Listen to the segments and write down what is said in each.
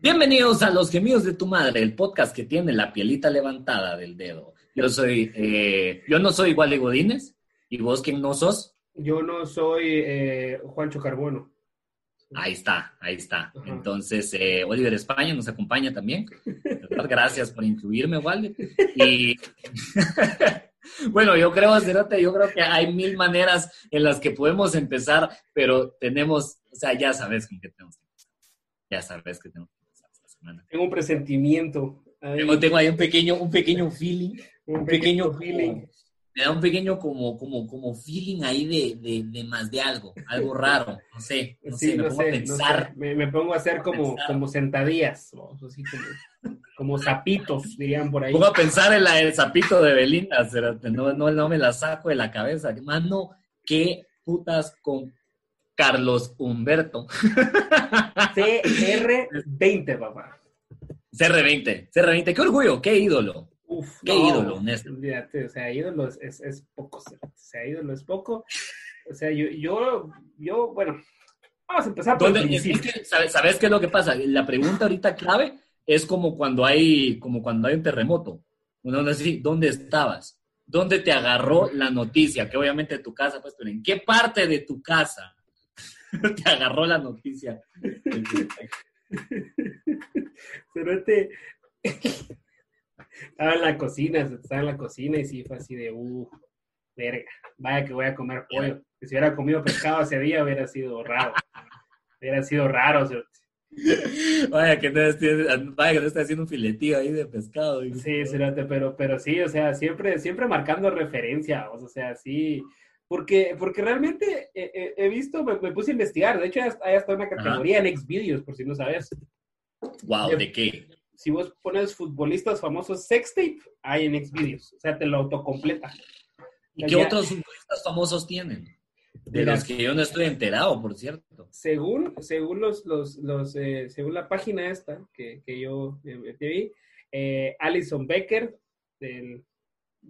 Bienvenidos a Los Gemidos de tu Madre, el podcast que tiene la pielita levantada del dedo. Yo soy, eh, yo no soy igual de Godínez. ¿Y vos quién no sos? Yo no soy eh, Juancho Carbono. Ahí está, ahí está. Entonces, eh, Oliver España nos acompaña también. Gracias por incluirme, Walde. Y bueno, yo creo, Cerote, yo creo que hay mil maneras en las que podemos empezar, pero tenemos, o sea, ya sabes con qué tenemos que empezar. Ya sabes que tenemos semana. Tengo un presentimiento. Tengo, tengo, ahí un pequeño, un pequeño feeling. Un, pequeño, feeling. me da un pequeño como, como, como feeling ahí de, de, de, más de algo, algo raro, no sé, no sí, sé, me no pongo sé, a pensar. no sé. Me, me, pongo a hacer como, como sentadillas, ¿no? así como, como zapitos, dirían por ahí. Pongo a pensar en la, el zapito de Belinda, no, no, no me la saco de la cabeza. Mano, qué putas con Carlos Humberto. CR20, papá. CR20, CR20, qué orgullo, qué ídolo. Uf, qué no, ídolo, Néstor. Olvídate, o sea, ídolo es, es, es poco, o sea, ídolo es poco. O sea, yo, yo, yo bueno, vamos a empezar por el ¿Dónde, es que, ¿sabes, ¿Sabes qué es lo que pasa? La pregunta ahorita clave es como cuando hay, como cuando hay un terremoto. Uno dice, ¿dónde estabas? ¿Dónde te agarró la noticia? Que obviamente tu casa, pues, pero ¿en qué parte de tu casa te agarró la noticia? Pero este estaba en la cocina, estaba en la cocina y sí fue así de, uh, verga, vaya que voy a comer pollo. Que si hubiera comido pescado ese día hubiera sido raro. Hubiera sido raro. ¿sí? Vaya que te vaya que te está haciendo un filetío ahí de pescado. Sí, cerote, pero, pero sí, o sea, siempre, siempre marcando referencia, o sea, sí, porque, porque realmente he, he visto, me, me, puse a investigar, de hecho hay hasta una categoría Ajá. en Xvideos, por si no sabes. Wow, ¿de qué? Si vos pones futbolistas famosos sextape, hay en Xvideos, o sea, te lo autocompleta. ¿Y qué otros futbolistas famosos tienen? De los que yo no estoy enterado, por cierto. Según, según los, los, los eh, según la página esta que, que yo eh, vi, eh, Alison Becker del,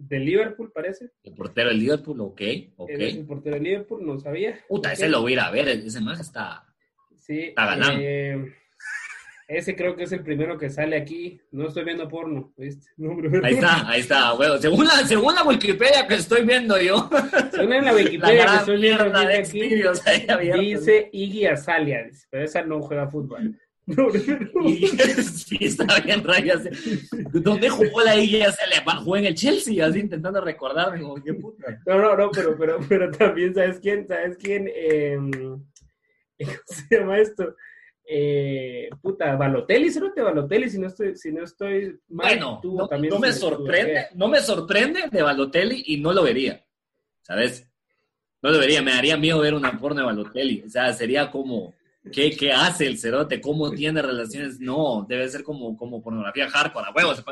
del, Liverpool, parece. El portero del Liverpool, ok, ok. Es el portero del Liverpool, no sabía. Puta, okay. ese lo voy a ir a ver, ese más está, sí, está ganando. Eh, ese creo que es el primero que sale aquí. No estoy viendo porno, ¿viste? No, ahí está, ahí está, bueno, según la, según la Wikipedia que estoy viendo yo. Según la Wikipedia la que estoy viendo de aquí, dice Iggy Azalea, dice, pero esa no juega fútbol. No, no. Y, sí, bien, rayas. ¿Dónde jugó la Iggy Azalea? Jugó en el Chelsea, así intentando recordarme, como, qué puta. No, no, no, pero, pero, pero también, ¿sabes quién? ¿Sabes quién? Eh, ¿Cómo se llama esto? eh, puta, Balotelli, ¿no te Balotelli? Si no estoy, si no estoy mal, bueno, no, también no me sorprende, no me sorprende de Balotelli y no lo vería, ¿sabes? No lo vería, me daría miedo ver una porno de Balotelli, o sea, sería como, ¿qué, qué hace el cerote? ¿Cómo tiene relaciones? No, debe ser como, como pornografía hardcore, a huevos.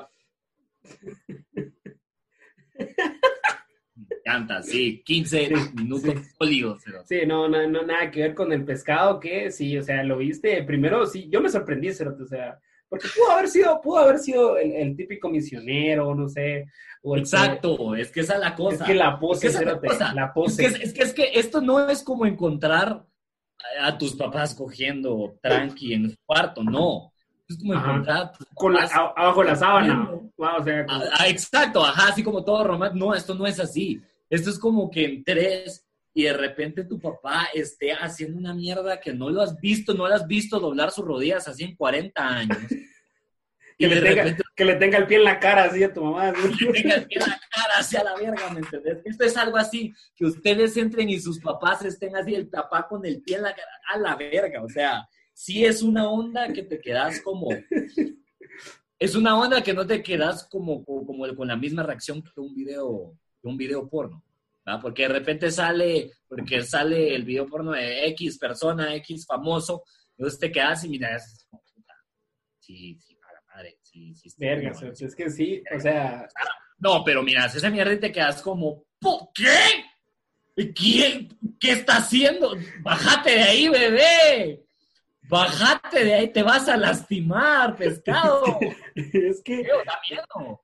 encanta, sí, 15 minutos sí. sólidos. Sí, no, no, no, nada que ver con el pescado, que sí, o sea, lo viste, primero, sí, yo me sorprendí, Cerote, o sea, porque pudo haber sido, pudo haber sido el, el típico misionero, no sé. Exacto, que, es que esa es la cosa. Es que la pose, es que Cerote, la, la pose. Es que, es que, es que esto no es como encontrar a tus papás cogiendo tranqui en el cuarto, no. Es como encontrar con la, abajo la sábana. Wow, o sea, como... ah, exacto, ajá, así como todo romántico. No, esto no es así. Esto es como que entres y de repente tu papá esté haciendo una mierda que no lo has visto, no lo has visto doblar sus rodillas así en 40 años. Que, le tenga, repente, que, le tenga, el pie en la cara así a tu mamá. Que le tenga el pie en la cara hacia la verga, ¿me entendés? Esto es algo así, que ustedes entren y sus papás estén así, el papá con el pie en la cara, a la verga, o sea, sí es una onda que te quedas como... Es una onda que no te quedas como, como, con la misma reacción que un video un video porno, ¿verdad? Porque de repente sale, porque sale el video porno de X persona, X famoso, entonces te quedas y miras, puta, sí, sí, sí, sí. Verga, bueno, es que sí, o sea... No, pero miras esa mierda y te quedas como, ¿qué? ¿Quién? ¿Qué está haciendo? Bájate de ahí, bebé. Bájate de ahí, te vas a lastimar, pescado. es que... Tío, da miedo.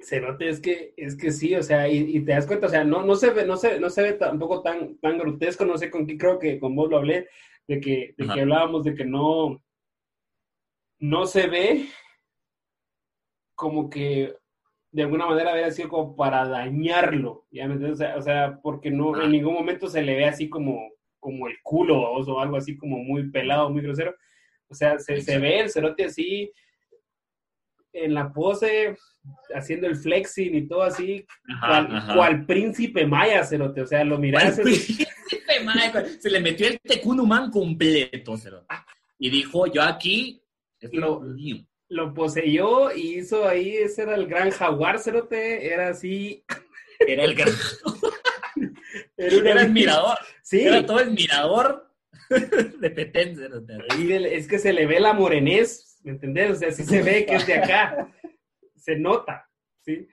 Cerote, es que, es que sí, o sea, y, y, te das cuenta, o sea, no, no se ve, no se, no se ve tampoco tan, tan grotesco, no sé con qué, creo que con vos lo hablé, de que, de que hablábamos de que no, no se ve como que de alguna manera había sido como para dañarlo, ¿ya me entiendes? O sea, porque no, en ningún momento se le ve así como, como el culo o algo así como muy pelado, muy grosero. O sea, se, se ve el cerote así en la pose, haciendo el flexing y todo así, cual, príncipe maya, cerote. O sea, lo miras. príncipe maya, se le metió el tecunumán completo, cerote. Y dijo, yo aquí, es lo, mío lo poseyó y hizo ahí, ese era el gran jaguar, cerote, era así. Era el gran Era, admirador. Sí. Era todo el mirador de Petén, cerote. es que se le ve la morenés, ¿me entendés? O sea, sí se ve que es de acá. Se nota, ¿sí?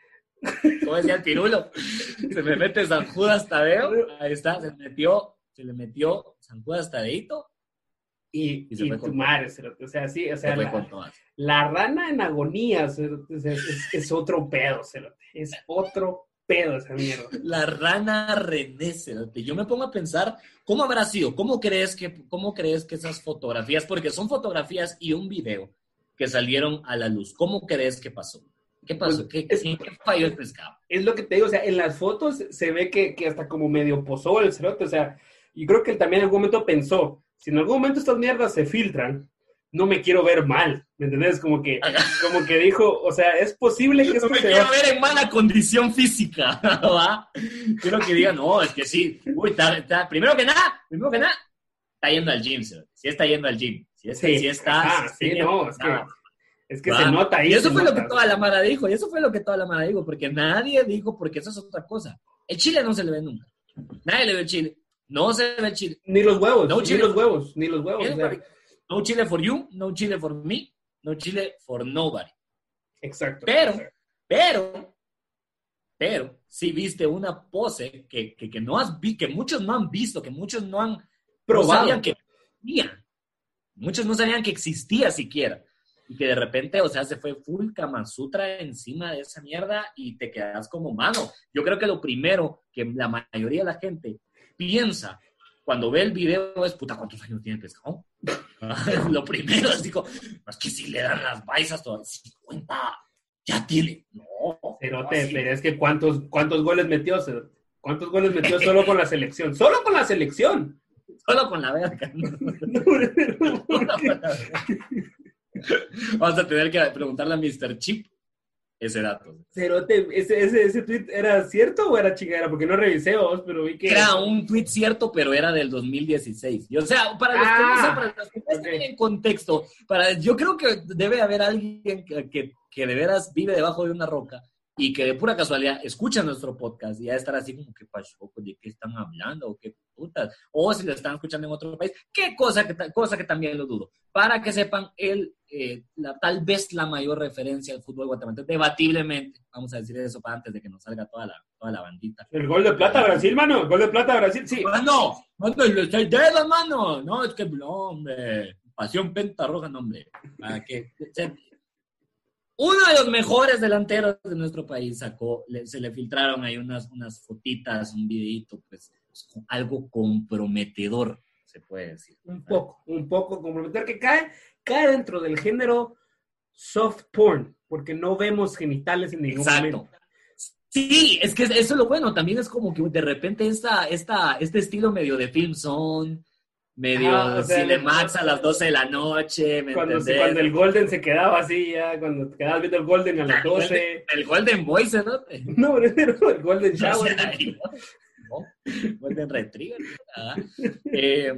Como decía el pirulo, se me mete San Judas Tadeo, ahí está, se metió, se le metió San Judas Tadeito y, y, tu madre, o sea, sí, o sea, la, rana en agonía es, otro pedo, es otro pedo esa mierda. La rana René, yo me pongo a pensar, ¿cómo habrá sido? ¿Cómo crees que, cómo crees que esas fotografías, porque son fotografías y un video que salieron a la luz, ¿cómo crees que pasó? ¿Qué pasó? Pues, ¿Qué, es, ¿Qué, falló el pescado? Es lo que te digo, o sea, en las fotos se ve que, que hasta como medio posó el cerote, o sea, y creo que él también en algún momento pensó, si en algún momento estas mierdas se filtran, no me quiero ver mal, ¿me entendés? Como que, como que dijo, o sea, es posible que... No me quiero ver en mala condición física, ¿va? Quiero que digan, no, es que sí, uy, está, primero que nada, primero que nada, está yendo al gym, ¿sí? sí está yendo al gym, sí, es, sí. está... sí, no, es que... Es que se nota ahí. Y eso fue lo que toda la Mara dijo, y eso fue lo que toda la Mara dijo, porque nadie dijo, porque eso es otra cosa. El chile no se le ve nunca. Nadie le ve el chile. No se ve chile. Ni los huevos, no ni los huevos, ni los huevos. No chile for you, no chile for me, no chile for nobody. Exacto. Pero, pero, pero, si viste una pose que, que, no has visto, que muchos no han visto, que muchos no han probado, sabían que existía. Muchos no sabían que existía siquiera. Y que de repente, o sea, se fue full Kama Sutra encima de esa mierda y te quedas como mano. Yo creo que lo primero que la mayoría de la gente piensa cuando ve el video es, puta, ¿cuántos años tiene pescado? Lo primero es, digo, es que si le dan las baisas, todas 50, ya tiene. No. Pero, pero es que ¿cuántos, ¿cuántos goles metió? ¿Cuántos goles metió solo con la selección? ¡Solo con la selección! Solo con la verga. Vamos a tener que preguntarle a Mr. Chip ese dato. Cerote, ¿ese, ese, ese tweet era cierto o era chingada? Porque no revisé vos, pero vi que... Era un tweet cierto, pero era del 2016. Y, o sea, para los que no ah, para los que no estén en contexto, para, yo creo que debe haber alguien que, que, que de veras vive debajo de una roca y que de pura casualidad escuchan nuestro podcast y ya estar así como que pasó, de qué están hablando, o qué putas, o si lo están escuchando en otro país, qué cosa que, cosa que también lo dudo, para que sepan el, eh, la, tal vez la mayor referencia al fútbol guatemalteco, debatiblemente, vamos a decir eso para antes de que nos salga toda la, toda la bandita. El gol de plata Brasil, mano, el gol de plata Brasil, sí. Mano, mano, dedo, mano, no, es que, no, hombre, pasión penta roja, no, hombre, para que uno de los mejores delanteros de nuestro país sacó, se le filtraron ahí unas, unas fotitas, un videito, pues algo comprometedor, se puede decir. Un poco, un poco comprometedor, que cae, cae dentro del género soft porn, porque no vemos genitales en ningún momento. Sí, es que eso es lo bueno, también es como que de repente esta, esta, este estilo medio de film son medio ah, Cinemax a las 12 de la noche, ¿me cuando, cuando el Golden se quedaba así, ya, cuando te quedabas viendo el Golden a las 12. El, Golden Boy, ¿no? No, el Golden Shower. Golden Retriever. Eh,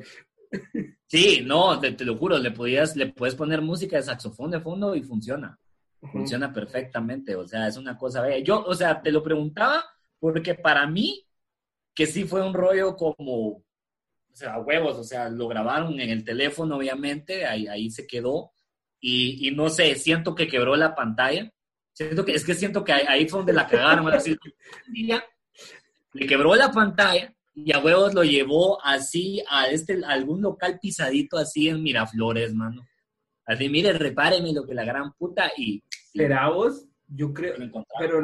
sí, no, te, lo juro, le, podías, le puedes poner música de saxofón de fondo y funciona. Funciona perfectamente, o sea, es una cosa bella. Yo, o sea, te lo preguntaba porque para mí, que sí fue un rollo como o sea, huevos, o sea, lo grabaron en el teléfono, obviamente, ahí, ahí se quedó. Y, y, no sé, siento que quebró la pantalla. Siento que, es que siento que ahí fue donde la cagaron. Así, le quebró la pantalla y a huevos lo llevó así a este, algún local pisadito así en Miraflores, mano. Así, mire, repáreme lo que la gran puta y... ¿Será vos? Yo creo, pero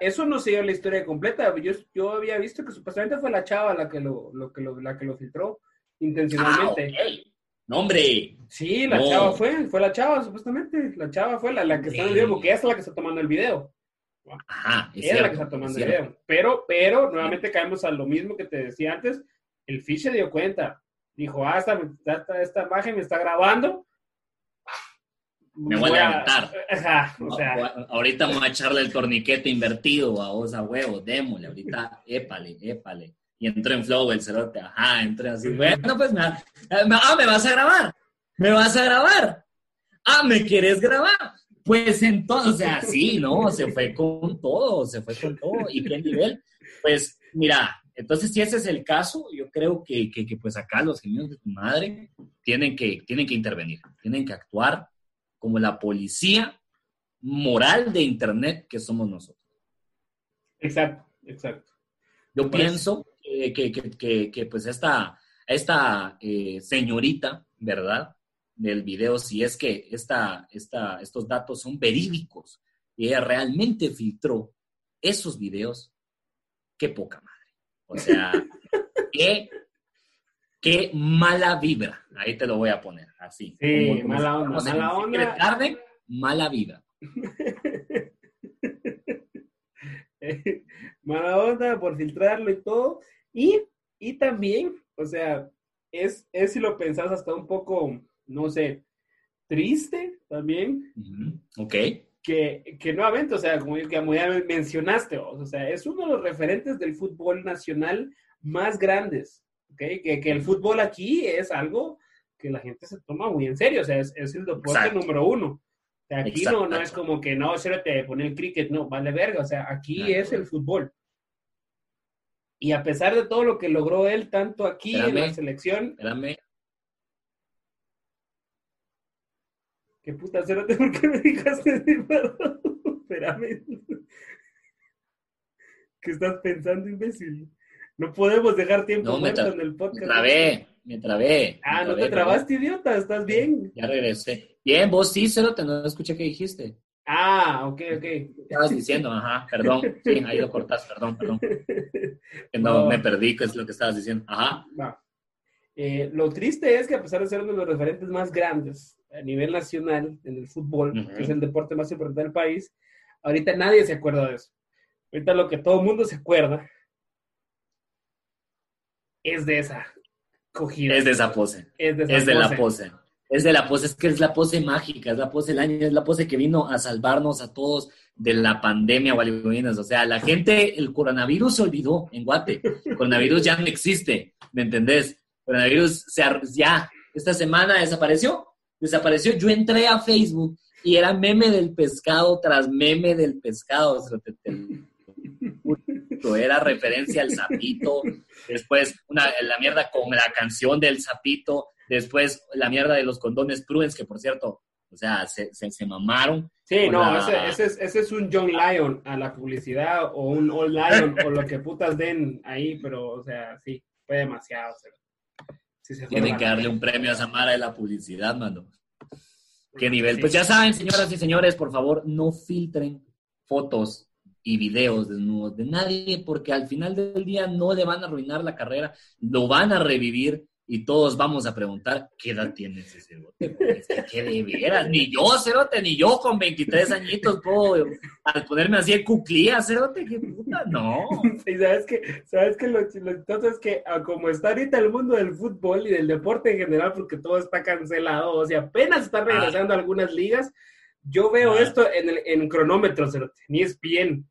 eso, no se la historia completa. Yo, yo había visto que supuestamente fue la chava la que lo, lo, que lo, la que lo filtró intencionalmente. Ah, No, hombre. Sí, la No. chava fue, fue la chava, supuestamente. La chava fue la, la que está en el video, porque ella es la que está tomando el video. Ajá, es Ella es la que está tomando el video. Pero, pero, nuevamente caemos a lo mismo que te decía antes. El Fish se dio cuenta. Dijo, ah, esta, esta, esta imagen me está grabando. Me voy a levantar. Ajá, o sea, ahorita vamos a echarle el torniquete invertido a vos a huevo, démosle, ahorita, épale, épale. Y entró en flow el cerote, ajá, entré así, bueno, pues me, va- me- ah, me vas a grabar, me vas a grabar, ah, me quieres grabar. Pues entonces, o sea, sí, ¿no? Se fue con todo, se fue con todo. ¿Y qué nivel? Pues, mira, entonces si ese es el caso, yo creo que, que, que, pues acá los gemidos de tu madre tienen que, tienen que intervenir, tienen que actuar como la policía moral de Internet que somos nosotros. exacto, exacto. Yo pienso que, que, que, que- que, pues esta, esta eh, señorita, ¿verdad? Del video, si es que esta, esta, estos datos son verídicos y ella realmente filtró esos videos, qué poca madre. O sea, qué, qué mala vibra. Ahí te lo voy a poner, así. Sí, Como- como mala onda, mala onda. Garden, mala vibra. Mala onda por filtrarlo y todo. Y, y también, o sea, es, es si lo pensás hasta un poco, no sé, triste también, Ok. que, que nuevamente, o sea, como, como ya mencionaste, o sea, es uno de los referentes del fútbol nacional más grandes, Que, que el fútbol aquí es algo que la gente se toma muy en serio, o sea, es, es el deporte Exacto. número uno. O sea, aquí no, no es como que no, cero te pone el cricket, no, vale verga, o sea, aquí es el fútbol. Y a pesar de todo lo que logró él, tanto aquí en la selección, Espérame. ¿Qué puta cerote? ¿Por qué me dejaste? Espérame. ¿Qué estás pensando, imbécil? No podemos dejar tiempo No, me muerto en el Me podcast. trabé, me trabé. Ah, me no trabé, te trabaste, idiota. ¿Estás bien? Ya regresé. Bien, vos sí, Cerote, no escuché qué dijiste. Ah, ok, ok. ¿Qué estabas diciendo? Ajá, perdón. Sí, ahí lo cortas, perdón, perdón. Que no, No. me perdí, ¿qué es lo que estabas diciendo? Ajá. Va. Eh, lo triste es que a pesar de ser uno de los referentes más grandes a nivel nacional en el fútbol, Ujú. que es el deporte más importante del país, ahorita nadie se acuerda de eso. Ahorita lo que todo el mundo se acuerda es de esa cogida. Es de esa pose. Es de, esa Es de la pose. pose. Es de la pose, es que es la pose mágica, es la pose del año, es la pose que vino a salvarnos a todos de la pandemia, gualibinas. O sea, la gente, el coronavirus se olvidó en Guate. El coronavirus ya no existe, ¿me entendés? El coronavirus se ya, esta semana desapareció. Desapareció. Yo entré a Facebook y era meme del pescado tras meme del pescado. o sea, te- te- era referencia al sapito, después una, la mierda con la canción del sapito, después la mierda de los condones Prudence, que por cierto, o sea, se, se, se mamaron. Sí, no, la- ese, ese es, ese es un John Lyon a la publicidad o un All Lion o lo que putas den ahí, pero, o sea, sí, fue demasiado. o sea, sí se Tienen que darle un premio a Samara de la publicidad, mano. ¿Qué nivel? Sí. Pues ya saben, señoras y señores, por favor, no filtren fotos y videos desnudos de nadie, porque al final del día no le van a arruinar la carrera, lo van a revivir y todos vamos a preguntar, ¿qué edad tiene ese cerote? Es que, ¿qué de veras? Ni yo, cerote, ni yo con 23 añitos puedo al ponerme así de cuclía, cerote, ¿qué puta? No. Y sabes que, sabes que lo, lo es que a como está ahorita el mundo del fútbol y del deporte en general, porque todo está cancelado, o sea, apenas están regresando algunas ligas, yo veo Ah. esto en, el, en cronómetro, cerote, ni es bien.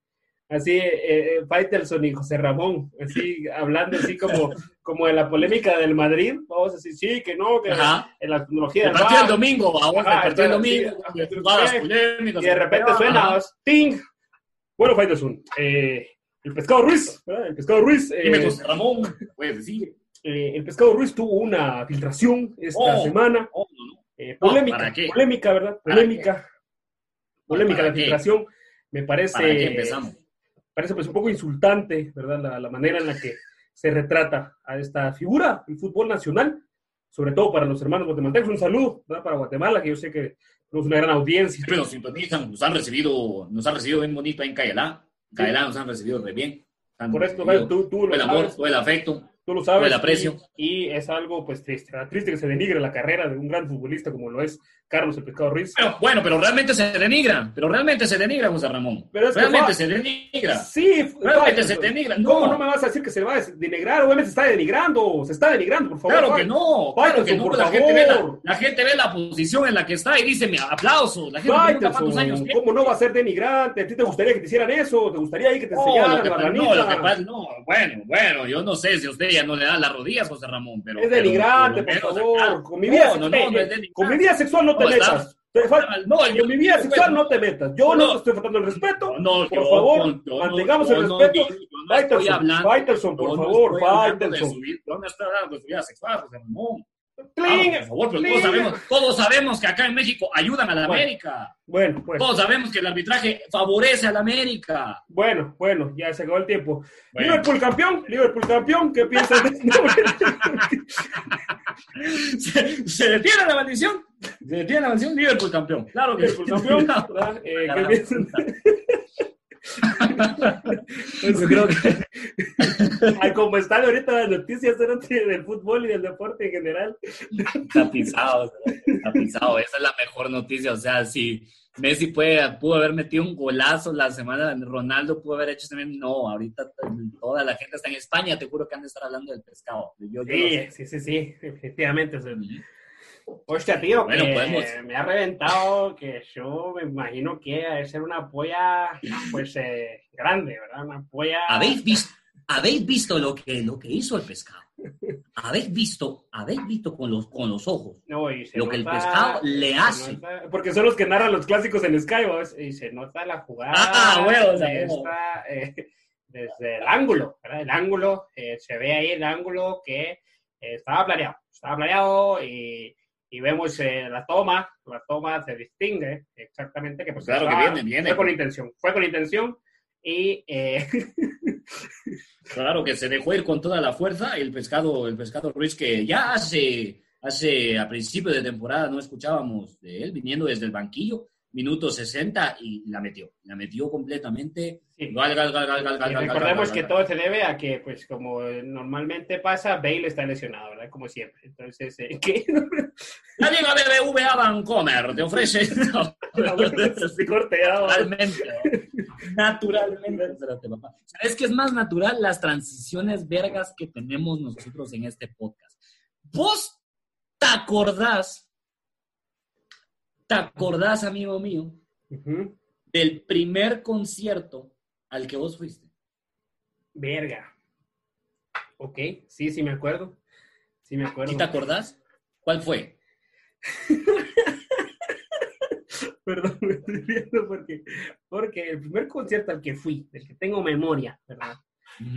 Así, eh, eh, Faitelson y José Ramón, así, hablando así como, como de la polémica del Madrid, vamos a decir, sí, que no, que Ajá. en la tecnología El del partido VAR, domingo, vamos, el Ajá, partido del sí, domingo, sí, polémicas. y de repente suena, ¡ting! Bueno, Faitelson, eh, el Pescado Ruiz, ¿verdad? el Pescado Ruiz, eh, Dime, José Ramón, puedes decir. eh, el Pescado Ruiz tuvo una filtración esta Oh. semana, Oh, no, eh, No, polémica, ¿para qué? polémica, ¿verdad? ¿Para Polémica, polémica ¿Para la qué? filtración, me parece, ¿Para qué empezamos? Parece pues un poco insultante, ¿verdad? La, la manera en la que se retrata a esta figura del fútbol nacional, sobre todo para los hermanos guatemaltecos. Un saludo, ¿verdad? Para Guatemala, que yo sé que tenemos una gran audiencia. Siempre nos sintonizan, nos han recibido, nos han recibido bien bonito ahí en Cayalá. Cayalá nos han recibido re bien. Por esto, tú, tú todo el amor, sabes. todo el afecto. Tú lo sabes. El aprecio. Y, y es algo, pues, triste. Triste que se denigre la carrera de un gran futbolista como lo es Carlos el Pescado Ruiz. Pero, bueno, pero realmente se denigra, pero realmente se denigra, José Ramón. Pero es realmente se denigra. Sí, Realmente se denigra. ¿Cómo No, no me vas a decir que se va a denigrar? Obviamente se está denigrando, se está denigrando, por favor. Claro que no, claro que no. por La gente, ve la, gente ve la posición en la que está y dice, mi aplauso. La gente pregunta cuántos años Faitelson, tiene. ¿cómo no va a ser denigrante? ¿A ti te gustaría que te hicieran eso? ¿Te gustaría ahí que te No, enseñaran lo que no, lo que pasa- no, bueno, bueno, yo no sé si usted ya no le dan las rodillas, José Ramón, pero... Es denigrante, por favor. Con mi vida, No, no, no, eh, es con mi vida sexual no te metas. No, yo- Con mi vida sexual no te metas. Yo no, te estoy faltando el respeto. No, por yo- favor, yo- mantengamos el respeto. Faitelson, por favor, Faitelson. no estoy hablando de su vida sexual, José Ramón. Cling, Vamos, por favor, pero cling. todos sabemos, todos sabemos que acá en México ayudan a la Bueno. América. Bueno, bueno. Todos sabemos que el arbitraje favorece a la América. Bueno, bueno, ya se acabó el tiempo. Bueno. Liverpool campeón, Liverpool campeón, ¿qué piensas de ¿Se, se detiene la maldición? ¿Se detiene la maldición? Liverpool campeón. Claro que Liverpool campeón? Eh, ¿Qué Piensas? Yo creo que como están ahorita las noticias del fútbol y del deporte en general. está pisado. Esa es la mejor noticia. O sea, si Messi puede, pudo haber metido un golazo la semana, Ronaldo pudo haber hecho también. No, ahorita toda la gente está en España. Te juro que han de estar hablando del pescado. Yo- yo lo sé. Sí, sí, sí, sí, efectivamente. o sea, Hostia, tío, Bueno, que podemos. me ha reventado, que yo me imagino que ha de ser una polla, pues, eh, grande, ¿verdad? Una polla... ¿Habéis visto, habéis visto lo, que, lo que hizo el pescado? ¿Habéis visto, habéis visto con los, con los ojos? No, lo que el nota- pescado le hace. nota- porque son los que narran los clásicos en Sky, ¿vos? y se nota la jugada Ah, huevos, de esta, eh, desde el ángulo, ¿verdad? El ángulo, eh, se ve ahí el ángulo que eh, estaba planeado, estaba planeado y, y vemos eh, la toma, la toma se distingue exactamente que pues Claro que viene, viene. fue con intención, fue con intención y eh, Claro que se dejó ir con toda la fuerza. El pescado, el pescado Ruiz, que ya hace, hace a principio de temporada no escuchábamos de él, viniendo desde el banquillo, minuto 60, y la metió. La metió completamente. Sí. Gal, gal, gal, Y recordemos que todo se debe a que, pues, como normalmente pasa, Bale está lesionado, ¿verdad? Como siempre. Entonces, eh, ¿qué? La Liga BBVA Vancomer te ofrece. No. Naturalmente. Naturalmente. ¿Sabes qué es más natural? Las transiciones vergas que tenemos nosotros en este podcast. ¿Vos te acordás? ¿Te acordás, amigo mío, del primer concierto al que vos fuiste? Verga. Ok, sí, sí me acuerdo. Sí me acuerdo. ¿Sí te acordás? ¿Cuál fue? Perdón, me estoy riendo porque, porque el primer concierto al que fui, del que tengo memoria, ¿verdad?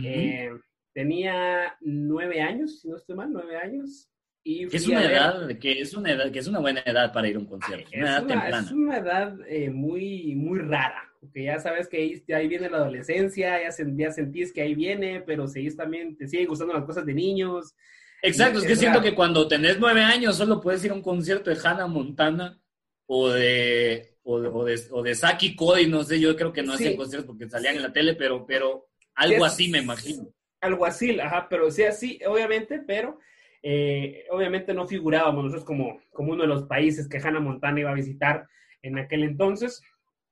Eh, tenía nueve años, si no estoy mal, nueve años. Y es una ver- edad, que es una edad, que es una buena edad para ir a un concierto. Es Una edad una, es una edad eh, muy, muy rara, porque ya sabes que ahí, ahí viene la adolescencia, ya, sen- ya sentís que ahí viene, pero seguís también, te siguen gustando las cosas de niños. Exacto, es que Es siento raro. que cuando tenés nueve años solo puedes ir a un concierto de Hannah Montana o de, o de, o de, o de Saki Cody, no sé, yo creo que no Sí. hacían conciertos porque salían en la tele, pero, pero algo Es- así me imagino. Alguacil, ajá, pero sí, así, obviamente, pero eh, obviamente no figurábamos nosotros como, como uno de los países que Hannah Montana iba a visitar en aquel entonces,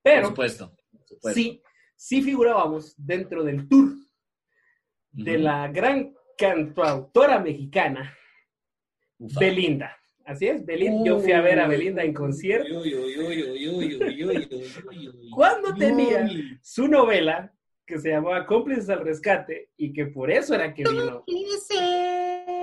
pero por supuesto, por supuesto. sí, sí figurábamos dentro del tour de uh -huh. la gran cantautora mexicana, Ufa. Belinda. Así es, Belinda. Yo fui a ver a Belinda en concierto. Cuando tenía su novela que se llamaba Cómplices al Rescate y que por eso era que vino.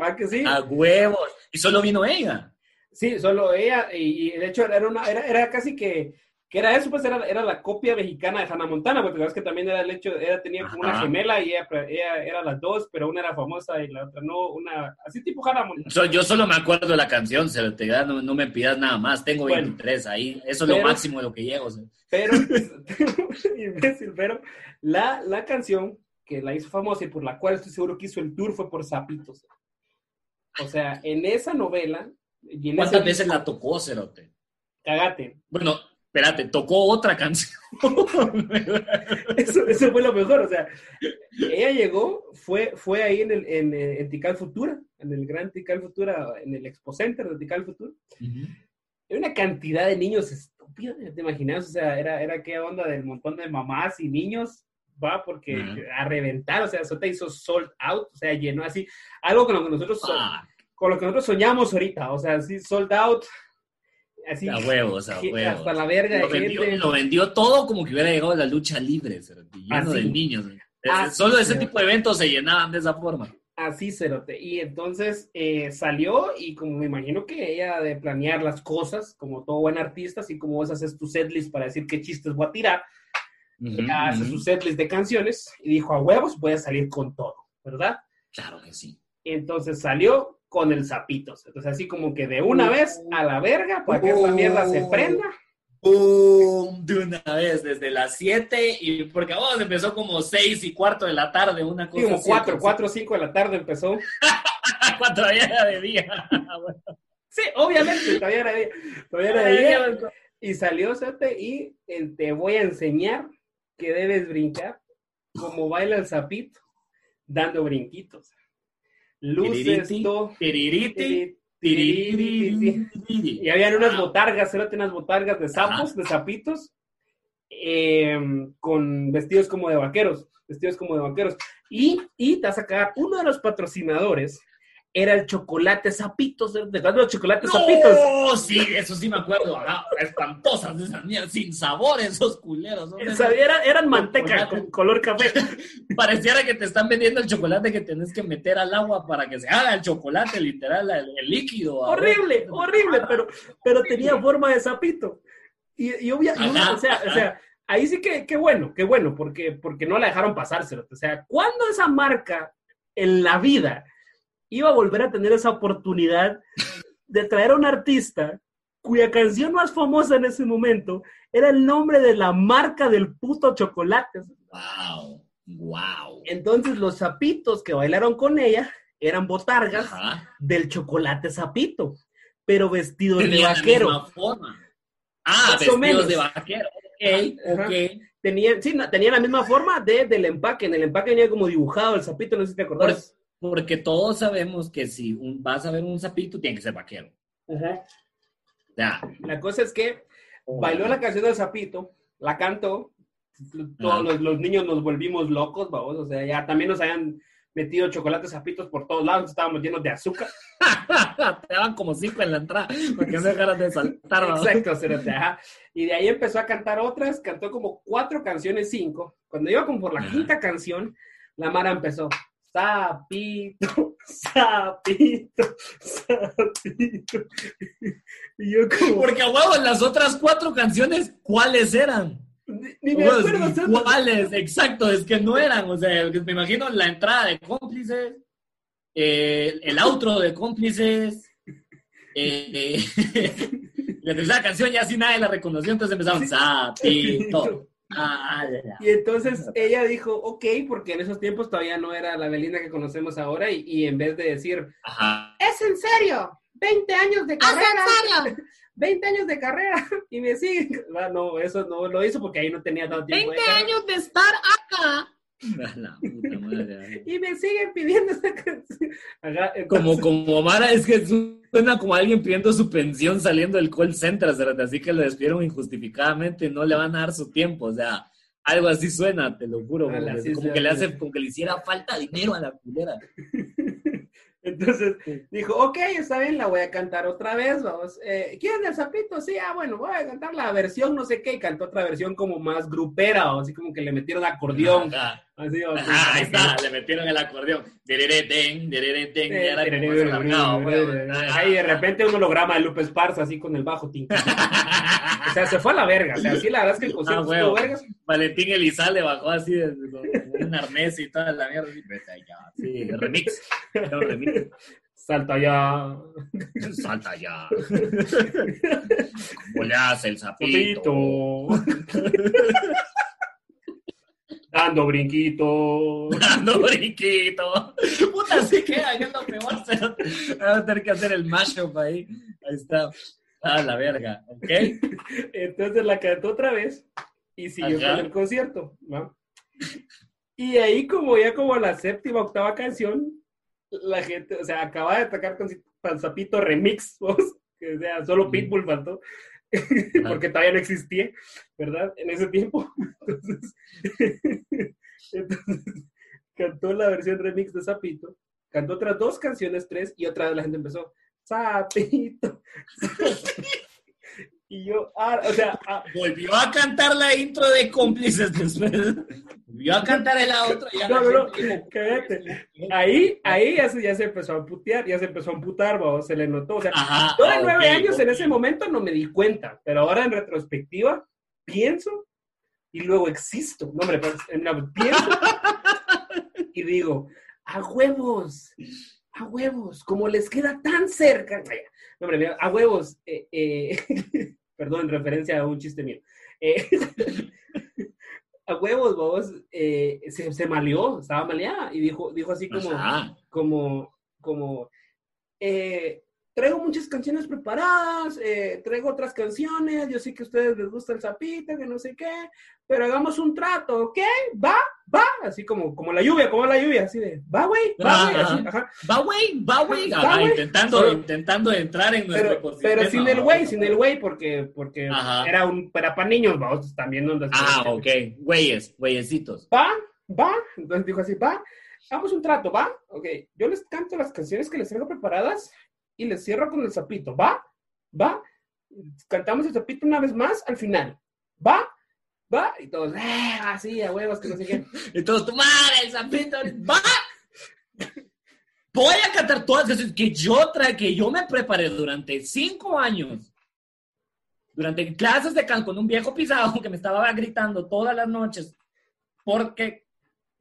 ¿Ah, que sí? A huevos. Y solo vino ella. Sí, solo ella, y, y de hecho era, una, era, era casi que, que era eso, pues era, era la copia mexicana de Hannah Montana, porque sabes que también era el hecho, ella tenía como una gemela y ella, ella era las dos, pero una era famosa y la otra no, una, así tipo Hannah Montana. So- yo solo me acuerdo de la canción, se te da, no, no me pidas nada más. Tengo Bueno. 23 ahí. Eso es lo máximo de lo que llego. o sea. Pero, imbécil, pero la, la canción que la hizo famosa y por la cual estoy seguro que hizo el tour fue por Zapitos. O sea, en esa novela, y en ¿Cuántas ese veces la tocó, Cerote? cagate, Bueno, espérate, tocó otra canción. eso, eso, fue lo mejor, o sea, ella llegó, fue, fue ahí en, el, en, en Tical Futura, en el gran Tical Futura, en el Expo Center de Tical Futura. Hay una cantidad de niños estúpidos, ¿te imaginas? O sea, era, era qué onda del montón de mamás y niños, va, porque a reventar, o sea, eso te hizo sold out, o sea, llenó así, algo con lo que nosotros, con lo que nosotros soñamos ahorita, o sea, así sold out, Así, a huevos, a huevos. Hasta la verga lo vendió, Lo vendió todo como que hubiera llegado a la lucha libre, lleno de niños. Solo ese tipo de eventos se llenaban de esa forma. Así, Cerote. Y entonces eh, salió y como me imagino que ella de planear las cosas, como todo buen artista, así como vos haces tu setlist para decir qué chistes voy a tirar, hace su setlist de canciones y dijo, a huevos voy a salir con todo, ¿verdad? Claro que sí. Entonces salió con el zapitos. Entonces, así como que de una vez a la verga para que esa mierda se prenda. ¡Pum! De una vez, desde las 7 y porque vos empezó como 6 y cuarto de la tarde, una cosa. como 4, 4 o 5 de la tarde empezó. Cuando todavía era de día. Sí, obviamente, todavía era de día. Todavía era de día. Y salió Sate y te voy a enseñar que debes brincar como baila el zapito, dando brinquitos. Luces, y habían unas botargas, eran unas botargas de sapos, de sapitos, em, con vestidos como de vaqueros, vestidos como de vaqueros. Y, y te vas a uno de los patrocinadores era el chocolate zapitos, ¿de los chocolates no, zapitos? sí, eso sí me acuerdo, espantosas esas mierdas, sin sabor esos culeros. eran manteca con color café. Pareciera que te están vendiendo el chocolate que tenés que meter al agua para que se haga el chocolate, literal, el, líquido. Horrible, horrible, pero, pero tenía forma de zapito. Y, y obviamente, o sea, o sea, ahí sí que, qué bueno, qué bueno, porque, porque no la dejaron pasárselo. O sea, ¿cuándo esa marca en la vida iba a volver a tener esa oportunidad de traer a un artista cuya canción más famosa en ese momento era el nombre de la marca del puto chocolate. Wow, wow. Entonces los zapitos que bailaron con ella eran botargas del chocolate zapito, pero vestidos de vaquero. La forma. Ah, vestidos de vaquero. Ok, ok. Tenían, sí, tenían la misma forma de, del empaque. En el empaque venía como dibujado el zapito, no sé si te acordás. Porque todos sabemos que si vas a ver un sapito, tiene que ser vaquero. Ya. La cosa es que bailó la canción del sapito, la cantó, todos los, niños nos volvimos locos, vamos, o sea, ya también nos habían metido chocolates zapitos por todos lados, estábamos llenos de azúcar. Te daban como cinco en la entrada, porque no dejaras de saltar. Exacto, ajá. Y de ahí empezó a cantar otras, cantó como cuatro canciones, cinco. Cuando iba como por la quinta canción, la Mara empezó, sapito, sapito, sapito. Y yo como... Porque a huevo, las otras cuatro canciones, ¿cuáles eran? Ni, me acuerdo. ¿Cuáles? Exacto, es que no eran, o sea, me imagino la entrada de cómplices, eh, el outro de cómplices, eh, la tercera canción ya así nadie la reconoció, entonces empezaron, sapito. Ah, y entonces ella dijo, ok, porque en esos tiempos todavía no era la Belinda que conocemos ahora, y, en vez de decir, es en serio, 20 años de carrera. ¿Es en serio? 20 años de carrera y me siguen. Ah, no, eso no lo hizo porque ahí no tenía tanto tiempo. 20 años de estar acá. y me siguen pidiendo esa canción. Como, como Mara, es que suena como alguien pidiendo su pensión saliendo del call center, así que lo despidieron injustificadamente, no le van a dar su tiempo, o sea, algo así suena, te lo juro, como, que le hace, como que le hiciera falta dinero a la culera. Entonces dijo, ok, está bien, la voy a cantar otra vez, vamos. Eh, ¿Quieren el sapito? Sí, ah, bueno, voy a cantar la versión no sé qué, y cantó otra versión como más grupera, o así como que le metieron acordeón. Así, ahí está, le metieron el acordeón. Ahí de repente un holograma de Lupe Esparza, así con el bajo tinta. o sea, se fue a la verga, o sea, sí, la verdad es que el concierto ah, estuvo vergas. Valentín Elizalde bajó así de, un arnés y toda la mierda. Sí, remix. remix. Salta ya. Salta ya. ¿Cómo le hace el sapito? Dando brinquito. Dando brinquito. Puta, sí que es lo peor. Vamos a tener que hacer el mashup ahí. Ahí está. Ah, la verga, ok. Entonces la cantó otra vez y siguió con el concierto, ¿no? Y ahí como ya como la séptima, octava canción, la gente, o sea, acaba de atacar con Zapito Remix, o sea, solo Pitbull faltó, porque todavía no existía, ¿verdad? En ese tiempo. Entonces, entonces, cantó la versión remix de Zapito, cantó otras dos canciones, tres, y otra vez la gente empezó, Zapito. Y yo, ah, o sea... Ah. Volvió a cantar la intro de cómplices después. Volvió a cantar la otra. Ya no, no, cállate. Ahí, ahí ya se, ya se empezó a putear, ya se empezó a amputar, se le notó. O sea, yo de nueve años en ese momento no me di cuenta, pero ahora en retrospectiva pienso y luego existo. No, hombre, pienso y digo, a huevos, a huevos, como les queda tan cerca. No, hombre, a huevos. Eh, eh, perdón, en referencia a un chiste mío. Eh, a huevos, vos, eh, se, se, maleó, estaba maleada y dijo, dijo así como, como, como, eh, traigo muchas canciones preparadas, eh, traigo otras canciones, yo sé que a ustedes les gusta el zapito, que no sé qué, pero hagamos un trato, ¿ok? Va, va, así como, como la lluvia, como la lluvia, así de, va, güey, va, güey, así, ajá. Va, güey, va, güey, intentando, intentando entrar en nuestro Pero, pero sin el güey, sin el güey, porque, porque era un, para, para niños, vamos, también donde Ah, ok, güeyes, güeyecitos. Va, va, entonces dijo así, va, hagamos un trato, va, ok, yo les canto las canciones que les traigo preparadas, y le cierro con el zapito. ¿Va? ¿Va? Cantamos el zapito una vez más al final. ¿Va? ¿Va? Y todos, eh, así, a huevos, que no sé qué. y todos, tu madre, el zapito, ¿va? Voy a cantar todas las canciones que yo traje, que yo me preparé durante cinco años. Durante clases de canto con un viejo pisado que me estaba gritando todas las noches. Porque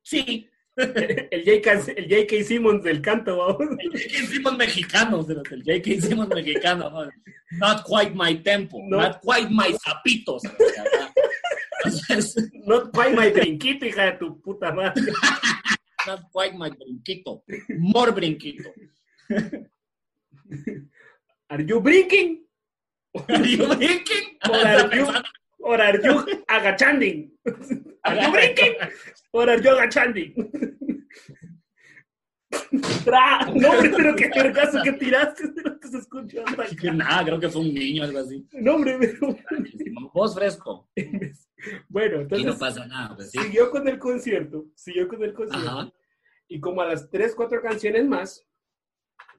sí, el, J.K. el J.K. Simmons del canto, vamos. El J.K. Simmons mexicano, el J.K. Simmons mexicano. Not quite my tempo, not quite my zapitos. not quite my brinquito, hija de tu puta madre. not quite my brinquito. More brinquito. Are you brinking? Are you brinking? Or are you, or are you agachanding? Are you brinking? Or are you agachanding? no, hombre, pero qué caso que tiraste, no te escuchó. Nada, creo que fue un niño, algo así. No, hombre, pero... Voz fresco. Bueno, entonces... Y no pasa nada, pues, Siguió con el concierto, siguió con el concierto. Y como a las tres, cuatro canciones más,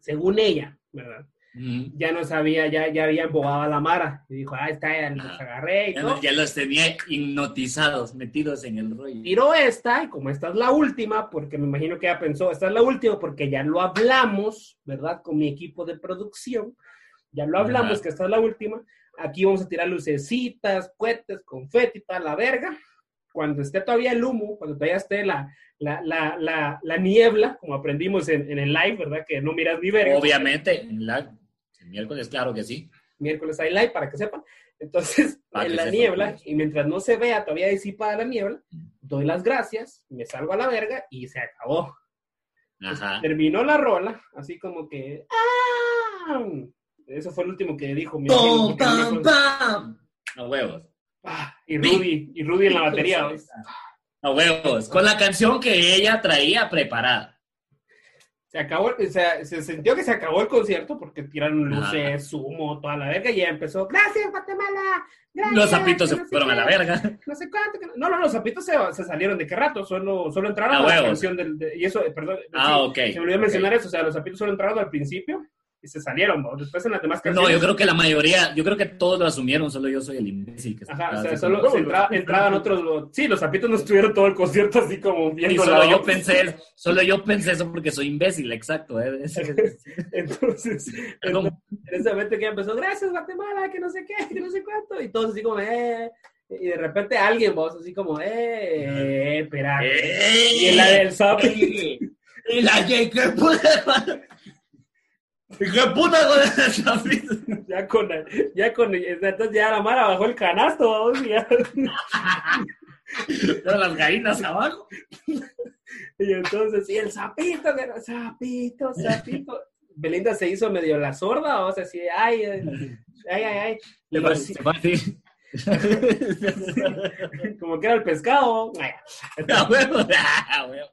según ella, ¿verdad? Ya no sabía, ya, ya había embobado a la Mara. Y dijo, ah, está, ya los agarré y ya, todo. ya los tenía hipnotizados, metidos en el rollo. Tiró esta, y como esta es la última, porque me imagino que ella pensó, esta es la última, porque ya lo hablamos, ¿verdad? Con mi equipo de producción. Ya lo hablamos, que esta es la última. Aquí vamos a tirar lucecitas, cohetes, confeti, tal, la verga. Cuando esté todavía el humo, cuando todavía esté la, la, la, la, la niebla, como aprendimos en, en, el live, ¿verdad? Que no miras ni verga. Obviamente, en live miércoles, claro que sí. Miércoles hay live, para que sepan. Entonces, en la niebla, y mientras no se vea todavía disipada la niebla, doy las gracias, me salgo a la verga y se acabó. terminó la rola, así como que... ¡Ah! Eso fue el último que dijo. Mi ¡Pum, pam, pam! A huevos. Ah, y Rudy, y Rudy en la batería. A huevos, con la canción que ella traía preparada se acabó, o sea, se sintió que se acabó el concierto porque tiraron luces, humo, toda la verga, y ya empezó, gracias, Guatemala, gracias. Los zapitos se fueron a la verga. No sé cuánto. No, no, los zapitos se, se, salieron de qué rato, solo, solo entraron a, la canción del, y eso, eh, perdón. Ah, ok. Se me olvidó mencionar eso, o sea, los zapitos solo entraron al principio y se salieron, ¿no? Después en las demás canciones. No, yo creo que la mayoría, yo creo que todos lo asumieron, solo yo soy el imbécil. Que Ajá, o sea, solo se entraban otros. sí, los zapitos no estuvieron todo el concierto así como viendo. Y solo yo pensé, solo yo pensé eso porque soy imbécil, exacto. ¿eh? entonces, en ese momento que empezó, gracias Guatemala, que no sé qué, que no sé cuánto, y todos así como, eh. Y de repente alguien, vos, así como, eh, espera. Eh, y la del zapito. Y la J. ¿Qué puta con esa Ya con, ya con, entonces ya la mara bajó el canasto, vamos, ya. las gallinas abajo. Y entonces, y el sapito, sapito, sapito. Belinda se hizo medio la sorda, o sea, así, ay, ay, ay, ay. Le como que era el pescado. Huevo, ah, huevo.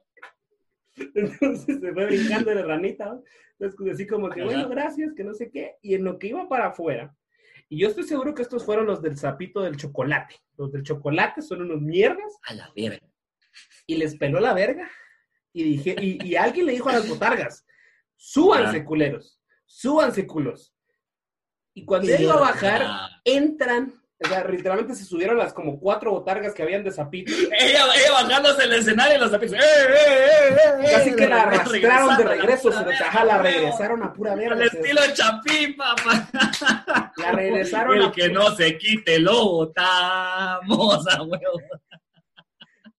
Entonces se fue brincando de la ranita. ¿no? Entonces, así como que, Ajá. bueno, gracias, que no sé qué. Y en lo que iba para afuera, y yo estoy seguro que estos fueron los del sapito del chocolate. Los del chocolate son unos mierdas A la verga. y les peló la verga. Y dije, y, y alguien le dijo a las botargas, súbanse, culeros, súbanse, culos. Y cuando ya iba a bajar, entran, o sea, literalmente se subieron las como cuatro botargas que habían de sapito. Ella, ella bajándose el escenario y los zapitos. ¡Eh, eh, eh, eh! Casi que la arrastraron de la regreso, pura se la regresaron a pura verga. Al estilo Chapín, papá. La regresaron El a- que no se quite lo botamos, a huevo.